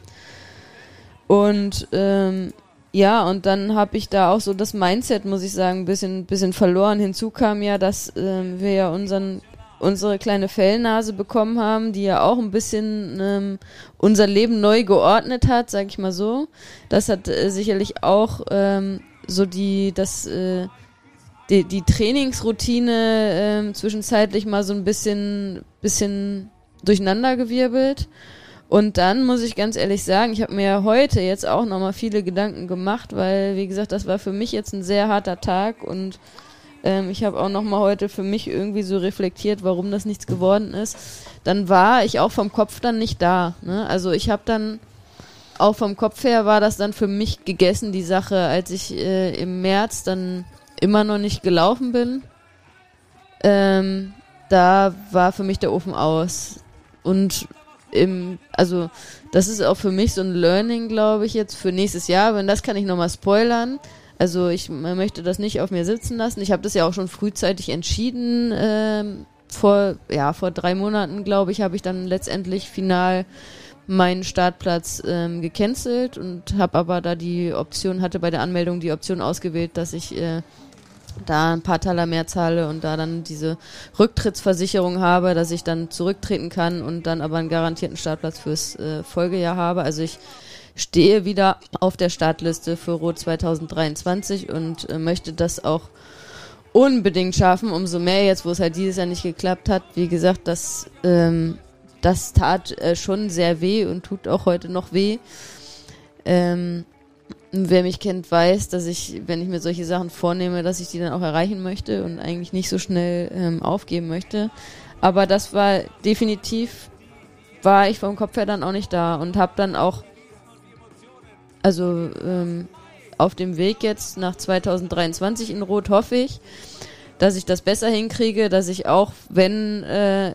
Und ähm, ja, und dann habe ich da auch so das Mindset, muss ich sagen, ein bisschen, bisschen verloren. Hinzu kam ja, dass ähm, wir ja unseren, unsere kleine Fellnase bekommen haben, die ja auch ein bisschen ähm, unser Leben neu geordnet hat, sag ich mal so. Das hat äh, sicherlich auch ähm, so die, das, äh, die, die Trainingsroutine ähm, zwischenzeitlich mal so ein bisschen, bisschen durcheinandergewirbelt. Und dann muss ich ganz ehrlich sagen, ich habe mir heute jetzt auch nochmal viele Gedanken gemacht, weil, wie gesagt, das war für mich jetzt ein sehr harter Tag und ähm, ich habe auch nochmal heute für mich irgendwie so reflektiert, warum das nichts geworden ist. Dann war ich auch vom Kopf dann nicht da. Ne? Also ich habe dann, auch vom Kopf her war das dann für mich gegessen, die Sache, als ich äh, im März dann immer noch nicht gelaufen bin. Ähm, da war für mich der Ofen aus. Und im, also das ist auch für mich so ein Learning, glaube ich, jetzt für nächstes Jahr. Wenn das kann ich nochmal spoilern. Also ich möchte das nicht auf mir sitzen lassen. Ich habe das ja auch schon frühzeitig entschieden. Ähm, vor, ja, vor drei Monaten, glaube ich, habe ich dann letztendlich final meinen Startplatz ähm, gecancelt und habe aber da die Option, hatte bei der Anmeldung die Option ausgewählt, dass ich äh, da ein paar Taler mehr zahle und da dann diese Rücktrittsversicherung habe, dass ich dann zurücktreten kann und dann aber einen garantierten Startplatz fürs äh, Folgejahr habe. Also ich stehe wieder auf der Startliste für Rot 2023 und äh, möchte das auch unbedingt schaffen. Umso mehr jetzt, wo es halt dieses Jahr nicht geklappt hat. Wie gesagt, das, ähm, das tat äh, schon sehr weh und tut auch heute noch weh. Ähm, wer mich kennt, weiß, dass ich, wenn ich mir solche Sachen vornehme, dass ich die dann auch erreichen möchte und eigentlich nicht so schnell ähm, aufgeben möchte. Aber das war definitiv, war ich vom Kopf her dann auch nicht da und habe dann auch, also ähm, auf dem Weg jetzt nach 2023 in Rot hoffe ich, dass ich das besser hinkriege, dass ich auch, wenn äh,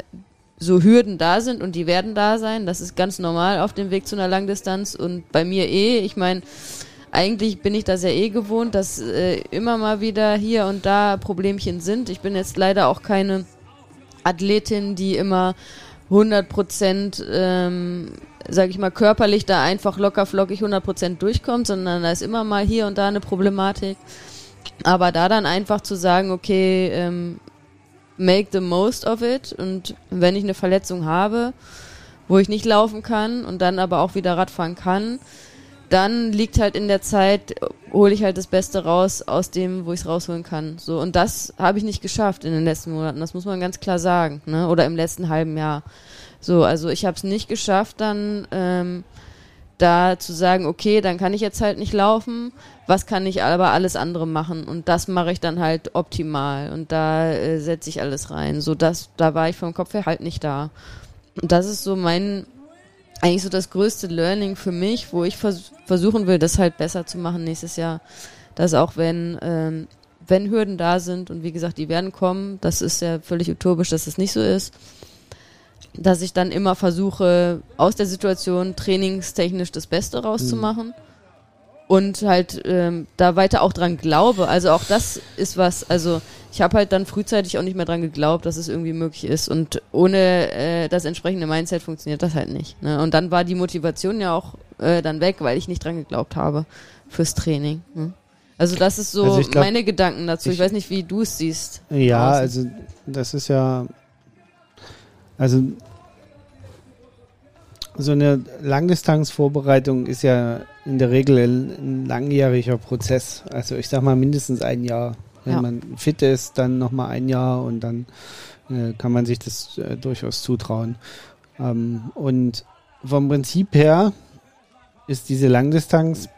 so Hürden da sind und die werden da sein, das ist ganz normal auf dem Weg zu einer Langdistanz und bei mir eh, ich meine, eigentlich bin ich das ja eh gewohnt, dass äh, immer mal wieder hier und da Problemchen sind. Ich bin jetzt leider auch keine Athletin, die immer 100 Prozent, ähm, sag ich mal, körperlich da einfach locker flockig 100 Prozent durchkommt, sondern da ist immer mal hier und da eine Problematik. Aber da dann einfach zu sagen, okay, ähm, make the most of it und wenn ich eine Verletzung habe, wo ich nicht laufen kann und dann aber auch wieder Radfahren kann, dann liegt halt in der Zeit, hole ich halt das Beste raus aus dem, wo ich es rausholen kann. So und das habe ich nicht geschafft in den letzten Monaten. Das muss man ganz klar sagen, ne? Oder im letzten halben Jahr. So, also ich habe es nicht geschafft, dann ähm, da zu sagen, okay, dann kann ich jetzt halt nicht laufen. Was kann ich aber alles andere machen? Und das mache ich dann halt optimal und da äh, setze ich alles rein. So dass da war ich vom Kopf her halt nicht da. Und das ist so mein eigentlich so das größte Learning für mich, wo ich vers versuchen will, das halt besser zu machen nächstes Jahr. Dass auch wenn, ähm, wenn Hürden da sind und wie gesagt, die werden kommen, das ist ja völlig utopisch, dass das nicht so ist, dass ich dann immer versuche, aus der Situation trainingstechnisch das Beste rauszumachen. Mhm und halt ähm, da weiter auch dran glaube. Also auch das ist was, also ich habe halt dann frühzeitig auch nicht mehr dran geglaubt, dass es irgendwie möglich ist und ohne äh, das entsprechende Mindset funktioniert das halt nicht. Ne? Und dann war die Motivation ja auch äh, dann weg, weil ich nicht dran geglaubt habe fürs Training. Ne? Also das ist so also glaub, meine Gedanken dazu. Ich, ich weiß nicht, wie du es siehst. Ja, draußen. also das ist ja, also so eine Langdistanzvorbereitung ist ja in der Regel ein, langjähriger Prozess. Also ich sag mal mindestens ein Jahr. Wenn ja. man fit ist, dann nochmal ein Jahr und dann äh, kann man sich das äh, durchaus zutrauen. Ähm, und vom Prinzip her ist diese Langdistanz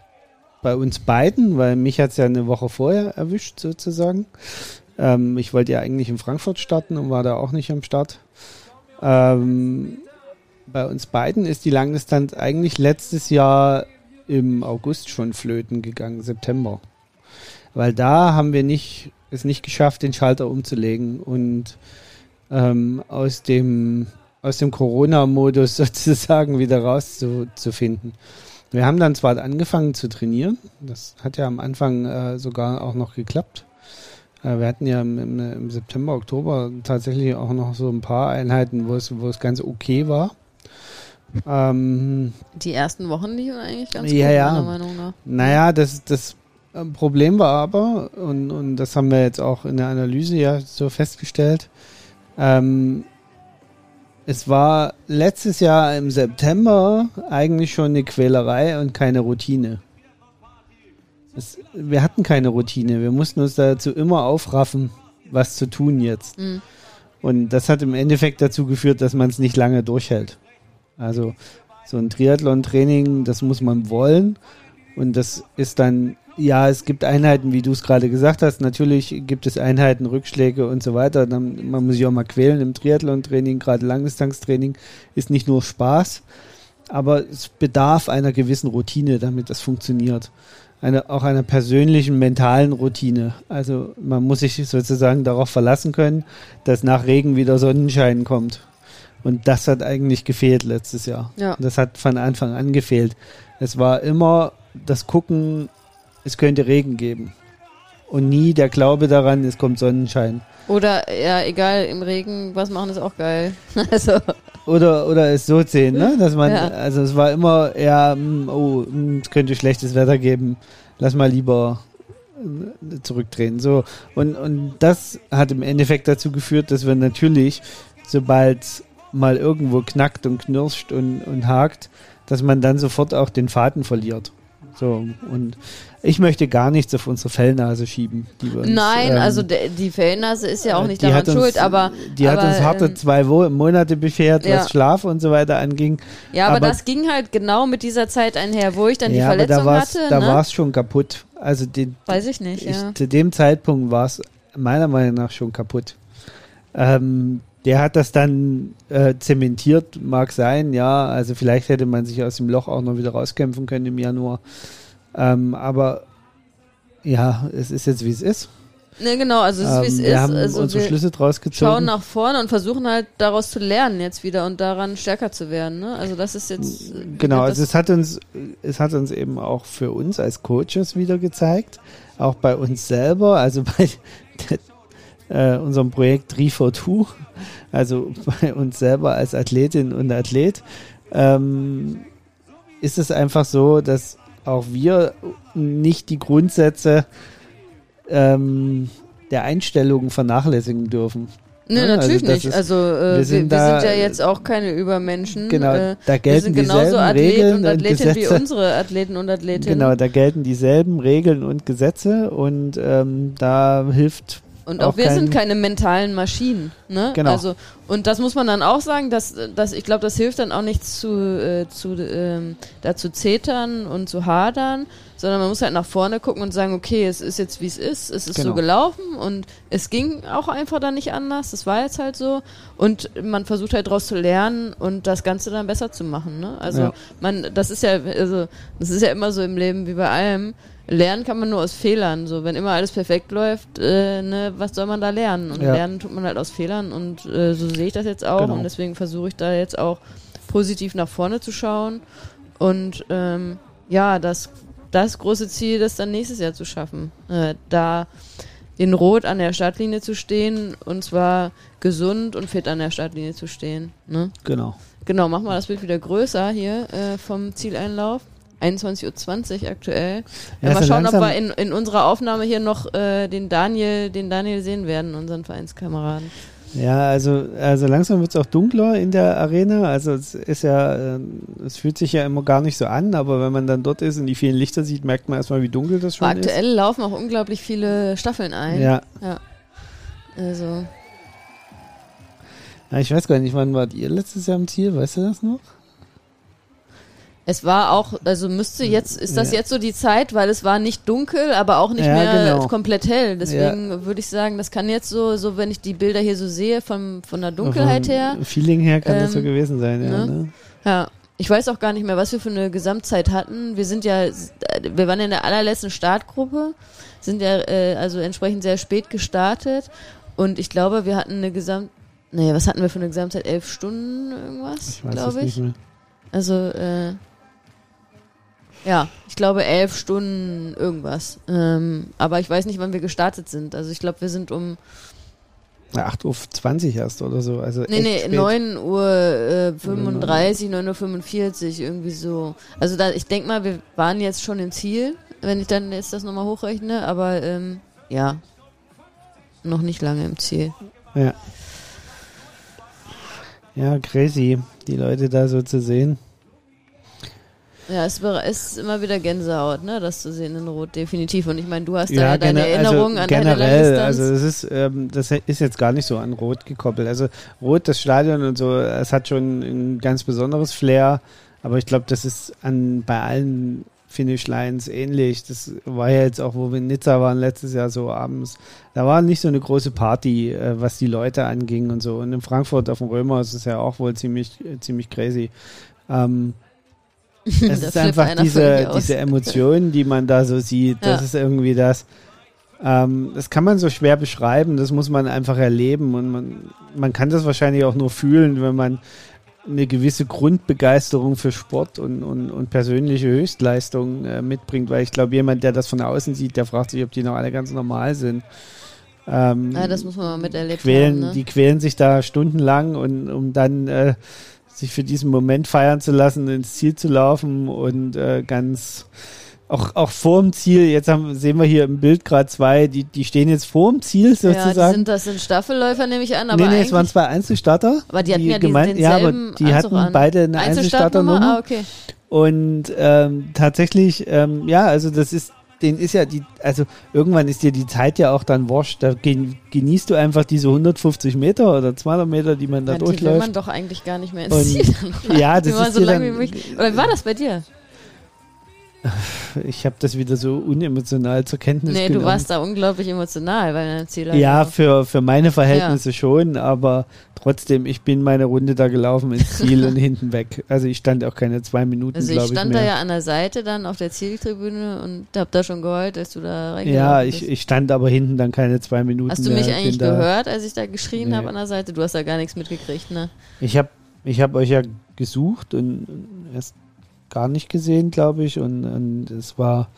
bei uns beiden, weil mich hat es ja eine Woche vorher erwischt sozusagen. Ähm, ich wollte ja eigentlich in Frankfurt starten und war da auch nicht am Start. Ähm, bei uns beiden ist die Langdistanz eigentlich letztes Jahr im August schon flöten gegangen, September. Weil da haben wir nicht, es nicht geschafft, den Schalter umzulegen und ähm, aus dem, aus dem Corona-Modus sozusagen wieder rauszufinden. Wir haben dann zwar angefangen zu trainieren, das hat ja am Anfang äh, sogar auch noch geklappt. Äh, wir hatten ja im, im, September, Oktober tatsächlich auch noch so ein paar Einheiten, wo es, wo es ganz okay war. Ähm, die ersten Wochen liefen eigentlich ganz ja, gut, ja. meiner Meinung nach. Naja, das, das Problem war aber, und, und das haben wir jetzt auch in der Analyse ja so festgestellt, ähm, es war letztes Jahr im September eigentlich schon eine Quälerei und keine Routine. Es, wir hatten keine Routine. Wir mussten uns dazu immer aufraffen, was zu tun jetzt. Mhm. Und das hat im Endeffekt dazu geführt, dass man es nicht lange durchhält. Also so ein Triathlon-Training, das muss man wollen. Und das ist dann, ja, es gibt Einheiten, wie du es gerade gesagt hast. Natürlich gibt es Einheiten, Rückschläge und so weiter. Dann, man muss sich auch mal quälen im Triathlon-Training, gerade Langdistanztraining ist nicht nur Spaß, aber es bedarf einer gewissen Routine, damit das funktioniert. Eine, auch einer persönlichen mentalen Routine. Also man muss sich sozusagen darauf verlassen können, dass nach Regen wieder Sonnenschein kommt. Und das hat eigentlich gefehlt letztes Jahr. Ja. Das hat von Anfang an gefehlt. Es war immer das Gucken, es könnte Regen geben. Und nie der Glaube daran, es kommt Sonnenschein. Oder, ja, egal, im Regen was machen ist auch geil. also. Oder, oder es so sehen, ne? Dass man, ja. also es war immer eher, hm, oh, hm, es könnte schlechtes Wetter geben. Lass mal lieber äh, zurückdrehen. So. Und, und das hat im Endeffekt dazu geführt, dass wir natürlich, sobald mal irgendwo knackt und knirscht und, und hakt, dass man dann sofort auch den Faden verliert. So, und ich möchte gar nichts auf unsere Fellnase schieben. Uns, Nein, ähm, also die Fellnase ist ja auch nicht daran uns, schuld, aber. Die aber, hat uns harte ähm, zwei Monate beschert, ja. was Schlaf und so weiter anging. Ja, aber, aber, das ging halt genau mit dieser Zeit einher, wo ich dann ja, die Verletzung da hatte. Da ne? war es schon kaputt. Also den, Weiß ich nicht, ich, ja. Zu dem Zeitpunkt war es meiner Meinung nach schon kaputt. Ähm, der hat das dann äh, zementiert, mag sein, ja. Also vielleicht hätte man sich aus dem Loch auch noch wieder rauskämpfen können im Januar. Ähm, aber ja, es ist jetzt wie es ist. Ne, genau, also es ist, wie es Ähm, ist. wir haben also unsere Schlüsse draus schauen gezogen. nach vorne und versuchen halt daraus zu lernen jetzt wieder und daran stärker zu werden. Ne? Also das ist jetzt äh, Genau, also es hat uns, es hat uns eben auch für uns als Coaches wieder gezeigt, auch bei uns selber, also bei äh, unserem Projekt 342, also bei uns selber als Athletin und Athlet, ähm, ist es einfach so, dass auch wir nicht die Grundsätze ähm, der Einstellungen vernachlässigen dürfen. Nee, Ja, also natürlich das nicht. ist- also äh, wir wir, wir, sind sind da- ja jetzt auch keine Übermenschen. Genau, äh, da wir gelten sind genauso dieselben Athlet Regeln und Athletin wie Gesetze. unsere Athleten und Athletinnen. Genau, da gelten dieselben Regeln und Gesetze und ähm, da hilft Und auch, auch wir sind keine mentalen Maschinen. Ne? Genau. Also, und das muss man dann auch sagen, dass, dass ich glaube, das hilft dann auch nicht zu, äh, zu ähm, dazu zetern und zu hadern, sondern man muss halt nach vorne gucken und sagen, okay, es ist jetzt wie es ist, es ist Genau. so gelaufen und es ging auch einfach dann nicht anders, das war jetzt halt so und man versucht halt daraus zu lernen und das Ganze dann besser zu machen. Ne? Also Ja. man, das ist ja, also das ist ja immer so im Leben wie bei allem. Lernen kann man nur aus Fehlern. So, wenn immer alles perfekt läuft, äh, ne, was soll man da lernen? Und Ja. lernen tut man halt aus Fehlern und äh, so sehe ich das jetzt auch Genau. und deswegen versuche ich da jetzt auch positiv nach vorne zu schauen und ähm, ja, das, das große Ziel, das dann nächstes Jahr zu schaffen, äh, da in Rot an der Startlinie zu stehen und zwar gesund und fit an der Startlinie zu stehen. Ne? genau. Genau, machen wir das Bild wieder größer hier äh, vom Zieleinlauf. 21.20 Uhr aktuell. Ja, Ja, mal schauen, ob wir in, in unserer Aufnahme hier noch äh, den Daniel, den Daniel sehen werden, unseren Vereinskameraden. Ja, also, also langsam wird es auch dunkler in der Arena. Also es ist ja, äh, es fühlt sich ja immer gar nicht so an, aber wenn man dann dort ist und die vielen Lichter sieht, merkt man erstmal, wie dunkel das schon Aber aktuell laufen auch unglaublich viele Staffeln ist. ein. Ja. Also, ja, ich weiß gar nicht, wann wart ihr letztes Jahr im Ziel? Weißt du das noch? Es war auch, also müsste jetzt, ist das Ja. jetzt so die Zeit, weil es war nicht dunkel, aber auch nicht Ja, mehr genau. komplett hell. Deswegen würde ich sagen, das kann jetzt so, so wenn ich die Bilder hier so sehe, von, von der Vom Dunkelheit her, Feeling her kann das so Ähm, gewesen sein, ja. ne? Ne? Ja, ich weiß auch gar nicht mehr, was wir für eine Gesamtzeit hatten. Wir sind ja, wir waren ja in der allerletzten Startgruppe, sind ja äh, also entsprechend sehr spät gestartet und ich glaube, wir hatten eine Gesamt, naja, was hatten wir für eine Gesamtzeit? Elf Stunden irgendwas, Ich weiß es glaube nicht ich. mehr. Also, äh, ja, ich glaube elf Stunden irgendwas. Ähm, aber ich weiß nicht, wann wir gestartet sind. Also ich glaube, wir sind um Na, 8.20 Uhr erst oder so. Also Nee, nee, spät. 9 Uhr äh, 35, 9 Uhr 45, irgendwie so. Also da, ich denke mal, wir waren jetzt schon im Ziel, wenn ich dann jetzt das nochmal hochrechne, aber ähm, ja, noch nicht lange im Ziel. Ja. Ja, crazy, die Leute da so zu sehen. Ja, es ist immer wieder Gänsehaut, ne, das zu sehen in Rot, definitiv. Und ich meine, du hast da Ja, ja deine gene- Erinnerung also an deine generell, Langdistanz. also es ist, ähm, das ist jetzt gar nicht so an Rot gekoppelt. Also Rot, das Stadion und so, es hat schon ein ganz besonderes Flair, aber ich glaube, das ist an bei allen Finish Lines ähnlich. Das war ja jetzt auch, wo wir in Nizza waren letztes Jahr so abends. Da war nicht so eine große Party, äh, was die Leute anging und so. Und in Frankfurt auf dem Römer ist es ja auch wohl ziemlich, äh, ziemlich crazy. Ähm, es Da ist einfach diese, diese Emotionen, die man da so sieht. Das Ja. ist irgendwie das. Ähm, das kann man so schwer beschreiben, das muss man einfach erleben und man, man kann das wahrscheinlich auch nur fühlen, wenn man eine gewisse Grundbegeisterung für Sport und, und, und persönliche Höchstleistung äh, mitbringt, weil ich glaube, jemand, der das von außen sieht, der fragt sich, ob die noch alle ganz normal sind. Ähm, ja, das muss man mal miterlebt quälen, haben. Ne? Die quälen sich da stundenlang und um dann äh, sich für diesen Moment feiern zu lassen, ins Ziel zu laufen und äh, ganz auch, auch vor dem Ziel, jetzt haben, sehen wir hier im Bild gerade zwei, die, die stehen jetzt vor dem Ziel ja, die sozusagen. sind, das sind Staffelläufer, nehme ich an, aber nee, nee, es waren zwei Einzelstarter. aber die hatten ja gemeint- ja, aber die Anzug hatten an. beide eine Einzelstartnummer? Einzelstarternummer. Ah, okay. Und ähm, tatsächlich, ähm, ja, also das ist, den ist ja die, also irgendwann ist dir die Zeit ja auch dann wurscht. Da gen, genießt du einfach diese 150 Meter oder 200 Meter, die man da Ja, die will durchläuft. man doch eigentlich gar nicht mehr ins Ziel. ja, das ist so lange dann, wie möglich. Oder wie war das bei dir? Ich habe das wieder so unemotional zur Kenntnis Nee, genommen. du warst da unglaublich emotional bei deiner Zieleinlauf. Ja, für, für meine Verhältnisse schon, aber trotzdem, ich bin meine Runde da gelaufen ins Ziel und hinten weg. Also ich stand auch keine zwei Minuten, Also ich ich, stand mehr. da ja an der Seite dann auf der Zieltribüne und hab da schon geheult, als du da reingelaufen ja, ich, ich stand aber hinten dann keine zwei Minuten Hast du mehr. mich bin eigentlich gehört, als ich da geschrien Nee. habe an der Seite? Du hast da gar nichts mitgekriegt, ne? Ich habe ich hab euch ja gesucht und erst gar nicht gesehen, glaube ich. Und, und es war,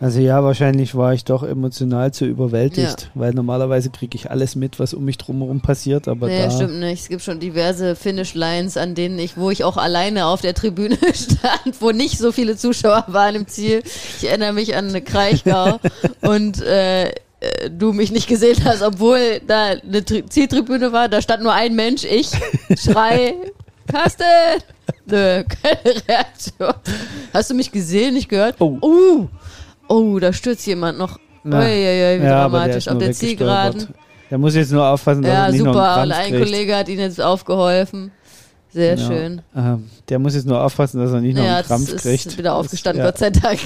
also ja, wahrscheinlich war ich doch emotional zu überwältigt, weil normalerweise kriege ich alles mit, was um mich drumherum passiert. Aber nee, da, stimmt nicht. Es gibt schon diverse Finish-Lines, an denen ich, wo ich auch alleine auf der Tribüne stand, wo nicht so viele Zuschauer waren im Ziel. Ich erinnere mich an eine Kraichgau und äh, äh, du mich nicht gesehen hast, obwohl da eine Tri Zieltribüne war, da stand nur ein Mensch, ich, Schrei, Carsten! Nö, keine Reaktion. Hast du mich gesehen, nicht gehört? Oh. Uh, oh, da stürzt jemand noch. Uiuiui, wie ja, aber der dramatisch. Auf der. Zielgeraden. Der muss jetzt nur aufpassen, dass Ja, er nicht noch super. einen Und ein kriegt. Kollege hat ihnen jetzt aufgeholfen. Sehr Genau. schön. Ähm, der muss jetzt nur aufpassen, dass er nicht noch Ja, einen Krampf ist kriegt. wieder aufgestanden, Das- Gott sei Dank.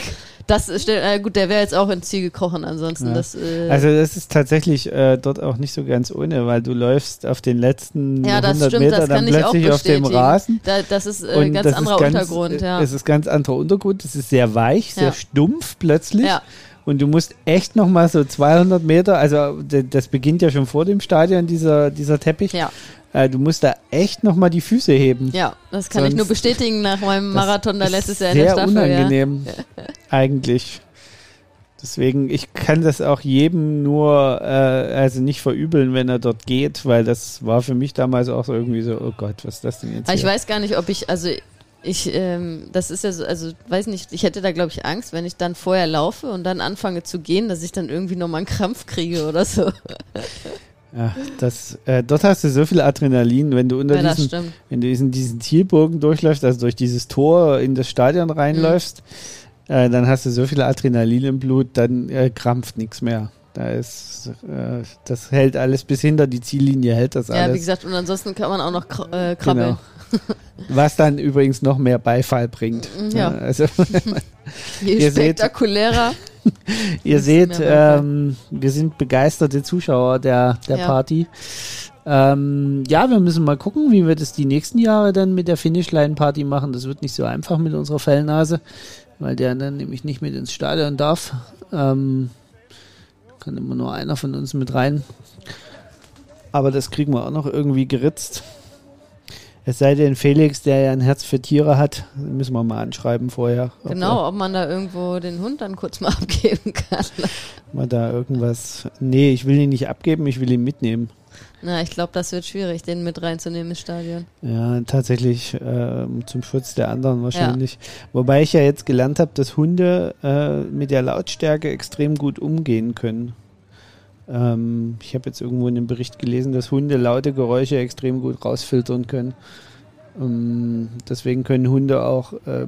Das ist, äh, gut, der wäre jetzt auch ins Ziel gekrochen, ansonsten Ja. das, äh, Also das ist tatsächlich äh, dort auch nicht so ganz ohne, weil du läufst auf den letzten ja, das 100 stimmt, Meter das dann kann ich auch plötzlich auf dem. Rasen. Da, das ist äh, und ganz das anderer ist ganz, Untergrund, äh, ja. Es ist ganz anderer Untergrund, es ist sehr weich, sehr Ja. stumpf plötzlich. Ja, Und du musst echt nochmal so 200 Meter, also das beginnt ja schon vor dem Stadion, dieser, dieser Teppich. ja, Äh, du musst da echt nochmal die Füße heben. ja, das kann ich Sonst- nur bestätigen nach meinem Marathon da letztes Jahr in der Sehr Staffel. unangenehm, eigentlich. Deswegen, ich kann das auch jedem nur, äh, also nicht verübeln, wenn er dort geht, weil das war für mich damals auch so irgendwie so, oh Gott, was ist das denn jetzt? Aber ich hier? weiß gar nicht, ob ich, also ich, ähm, das ist ja so, also weiß nicht, ich hätte da glaube ich Angst, wenn ich dann vorher laufe und dann anfange zu gehen, dass ich dann irgendwie nochmal einen Krampf kriege oder so. Ja, das, äh, dort hast du so viel Adrenalin, wenn du unter Ja, diesen, wenn du diesen, diesen Zielbogen durchläufst, also durch dieses Tor in das Stadion reinläufst, Mhm. äh, dann hast du so viel Adrenalin im Blut, dann äh, krampft nichts mehr. Da ist, äh, das hält alles bis hinter die Ziellinie, hält das Ja, alles. wie gesagt, und ansonsten kann man auch noch äh, krabbeln. Genau. Was dann übrigens noch mehr Beifall bringt. Ja. also Je spektakulärer. ihr seht, ähm, wir sind begeisterte Zuschauer der, der Ja. Party. Ähm, ja, wir müssen mal gucken, wie wir das die nächsten Jahre dann mit der Finishline-Party machen. Das wird nicht so einfach mit unserer Fellnase, weil der dann nämlich nicht mit ins Stadion darf. Ähm, kann immer nur einer von uns mit rein. Aber das kriegen wir auch noch irgendwie geritzt. Es sei denn, Felix, der ja ein Herz für Tiere hat, müssen wir mal anschreiben vorher. ob Genau, ob man da irgendwo den Hund dann kurz mal abgeben kann. Mal da irgendwas. Nee, ich will ihn nicht abgeben, ich will ihn mitnehmen. Na, ich glaube, das wird schwierig, den mit reinzunehmen ins Stadion. Ja, tatsächlich ähm, zum Schutz der anderen wahrscheinlich. Wobei ich ja jetzt gelernt habe, dass Hunde äh, mit der Lautstärke extrem gut umgehen können. Ähm, ich habe jetzt irgendwo in einem Bericht gelesen, dass Hunde laute Geräusche extrem gut rausfiltern können. Ähm, deswegen können Hunde auch äh,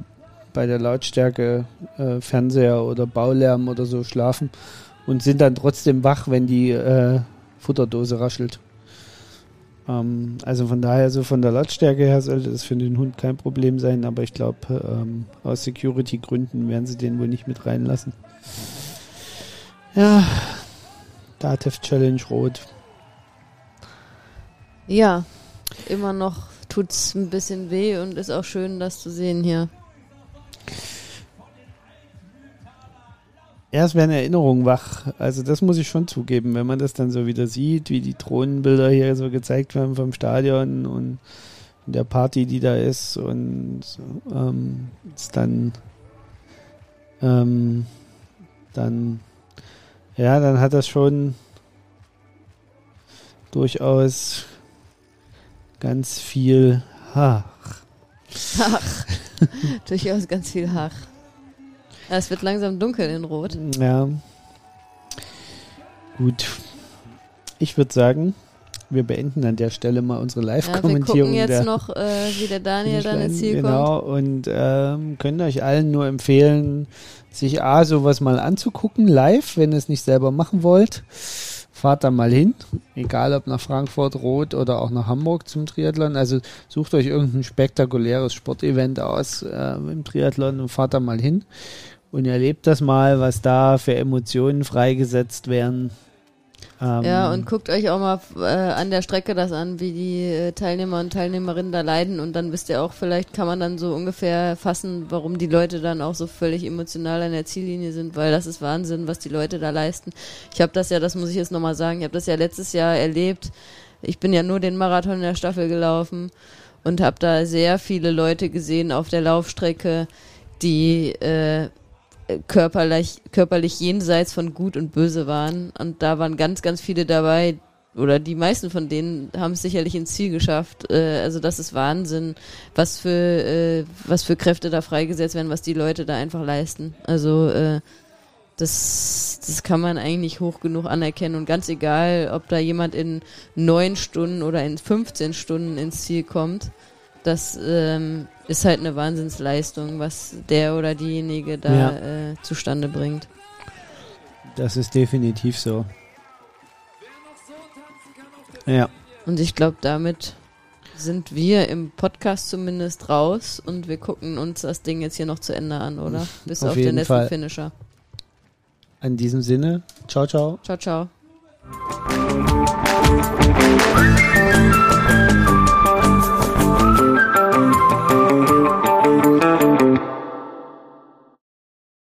bei der Lautstärke äh, Fernseher oder Baulärm oder so schlafen und sind dann trotzdem wach, wenn die äh, Futterdose raschelt. Ähm, also von daher, so von der Lautstärke her sollte das für den Hund kein Problem sein, aber ich glaube, ähm, aus Security-Gründen werden sie den wohl nicht mit reinlassen. Ja, Dativ Challenge Rot. Ja, immer noch tut's ein bisschen weh und ist auch schön, das zu sehen hier. Ja, es werden Erinnerungen wach. Also das muss ich schon zugeben, wenn man das dann so wieder sieht, wie die Drohnenbilder hier so gezeigt werden vom Stadion und der Party, die da ist und ähm, ist dann ähm, dann ja, dann hat das schon durchaus ganz viel ha, Ach, durchaus ganz viel Hach. Ja, es wird langsam dunkel in Rot. Ja. Gut. Ich würde sagen, wir beenden an der Stelle mal unsere Ja, wir gucken Live-Kommentierung jetzt noch, äh, wie der Daniel dann ins. Ziel Genau, und ähm, können euch allen nur empfehlen, sich A, sowas mal anzugucken, live, wenn ihr es nicht selber machen wollt. fahrt da mal hin, egal ob nach Frankfurt, Rot oder auch nach Hamburg zum Triathlon. Also sucht euch irgendein spektakuläres Sportevent aus äh, im Triathlon und fahrt da mal hin und erlebt das mal, was da für Emotionen freigesetzt werden. Ähm ja, und guckt euch auch mal äh, an der Strecke das an, wie die äh, Teilnehmer und Teilnehmerinnen da leiden und dann wisst ihr auch, vielleicht kann man dann so ungefähr fassen, warum die Leute dann auch so völlig emotional an der Ziellinie sind, weil das ist Wahnsinn, was die Leute da leisten. Ich habe das ja, das muss ich jetzt nochmal sagen, ich habe das ja letztes Jahr erlebt. Ich bin ja nur den Marathon in der Staffel gelaufen und habe da sehr viele Leute gesehen auf der Laufstrecke, die äh, körperlich, körperlich jenseits von Gut und Böse waren. Und da waren ganz, ganz viele dabei, oder die meisten von denen haben es sicherlich ins Ziel geschafft. Äh, also das ist Wahnsinn, was für, äh, was für Kräfte da freigesetzt werden, was die Leute da einfach leisten. Also äh, das, das kann man eigentlich hoch genug anerkennen. Und ganz egal, ob da jemand in neun Stunden oder in 15 Stunden ins Ziel kommt, das ähm, ist halt eine Wahnsinnsleistung, was der oder diejenige da ja. äh, zustande bringt. Das ist definitiv so. Ja. Und ich glaube, damit sind wir im Podcast zumindest raus und wir gucken uns das Ding jetzt hier noch zu Ende an, oder? Bis auf, auf den letzten Fall. Finisher. In diesem Sinne, ciao, ciao. Ciao, ciao.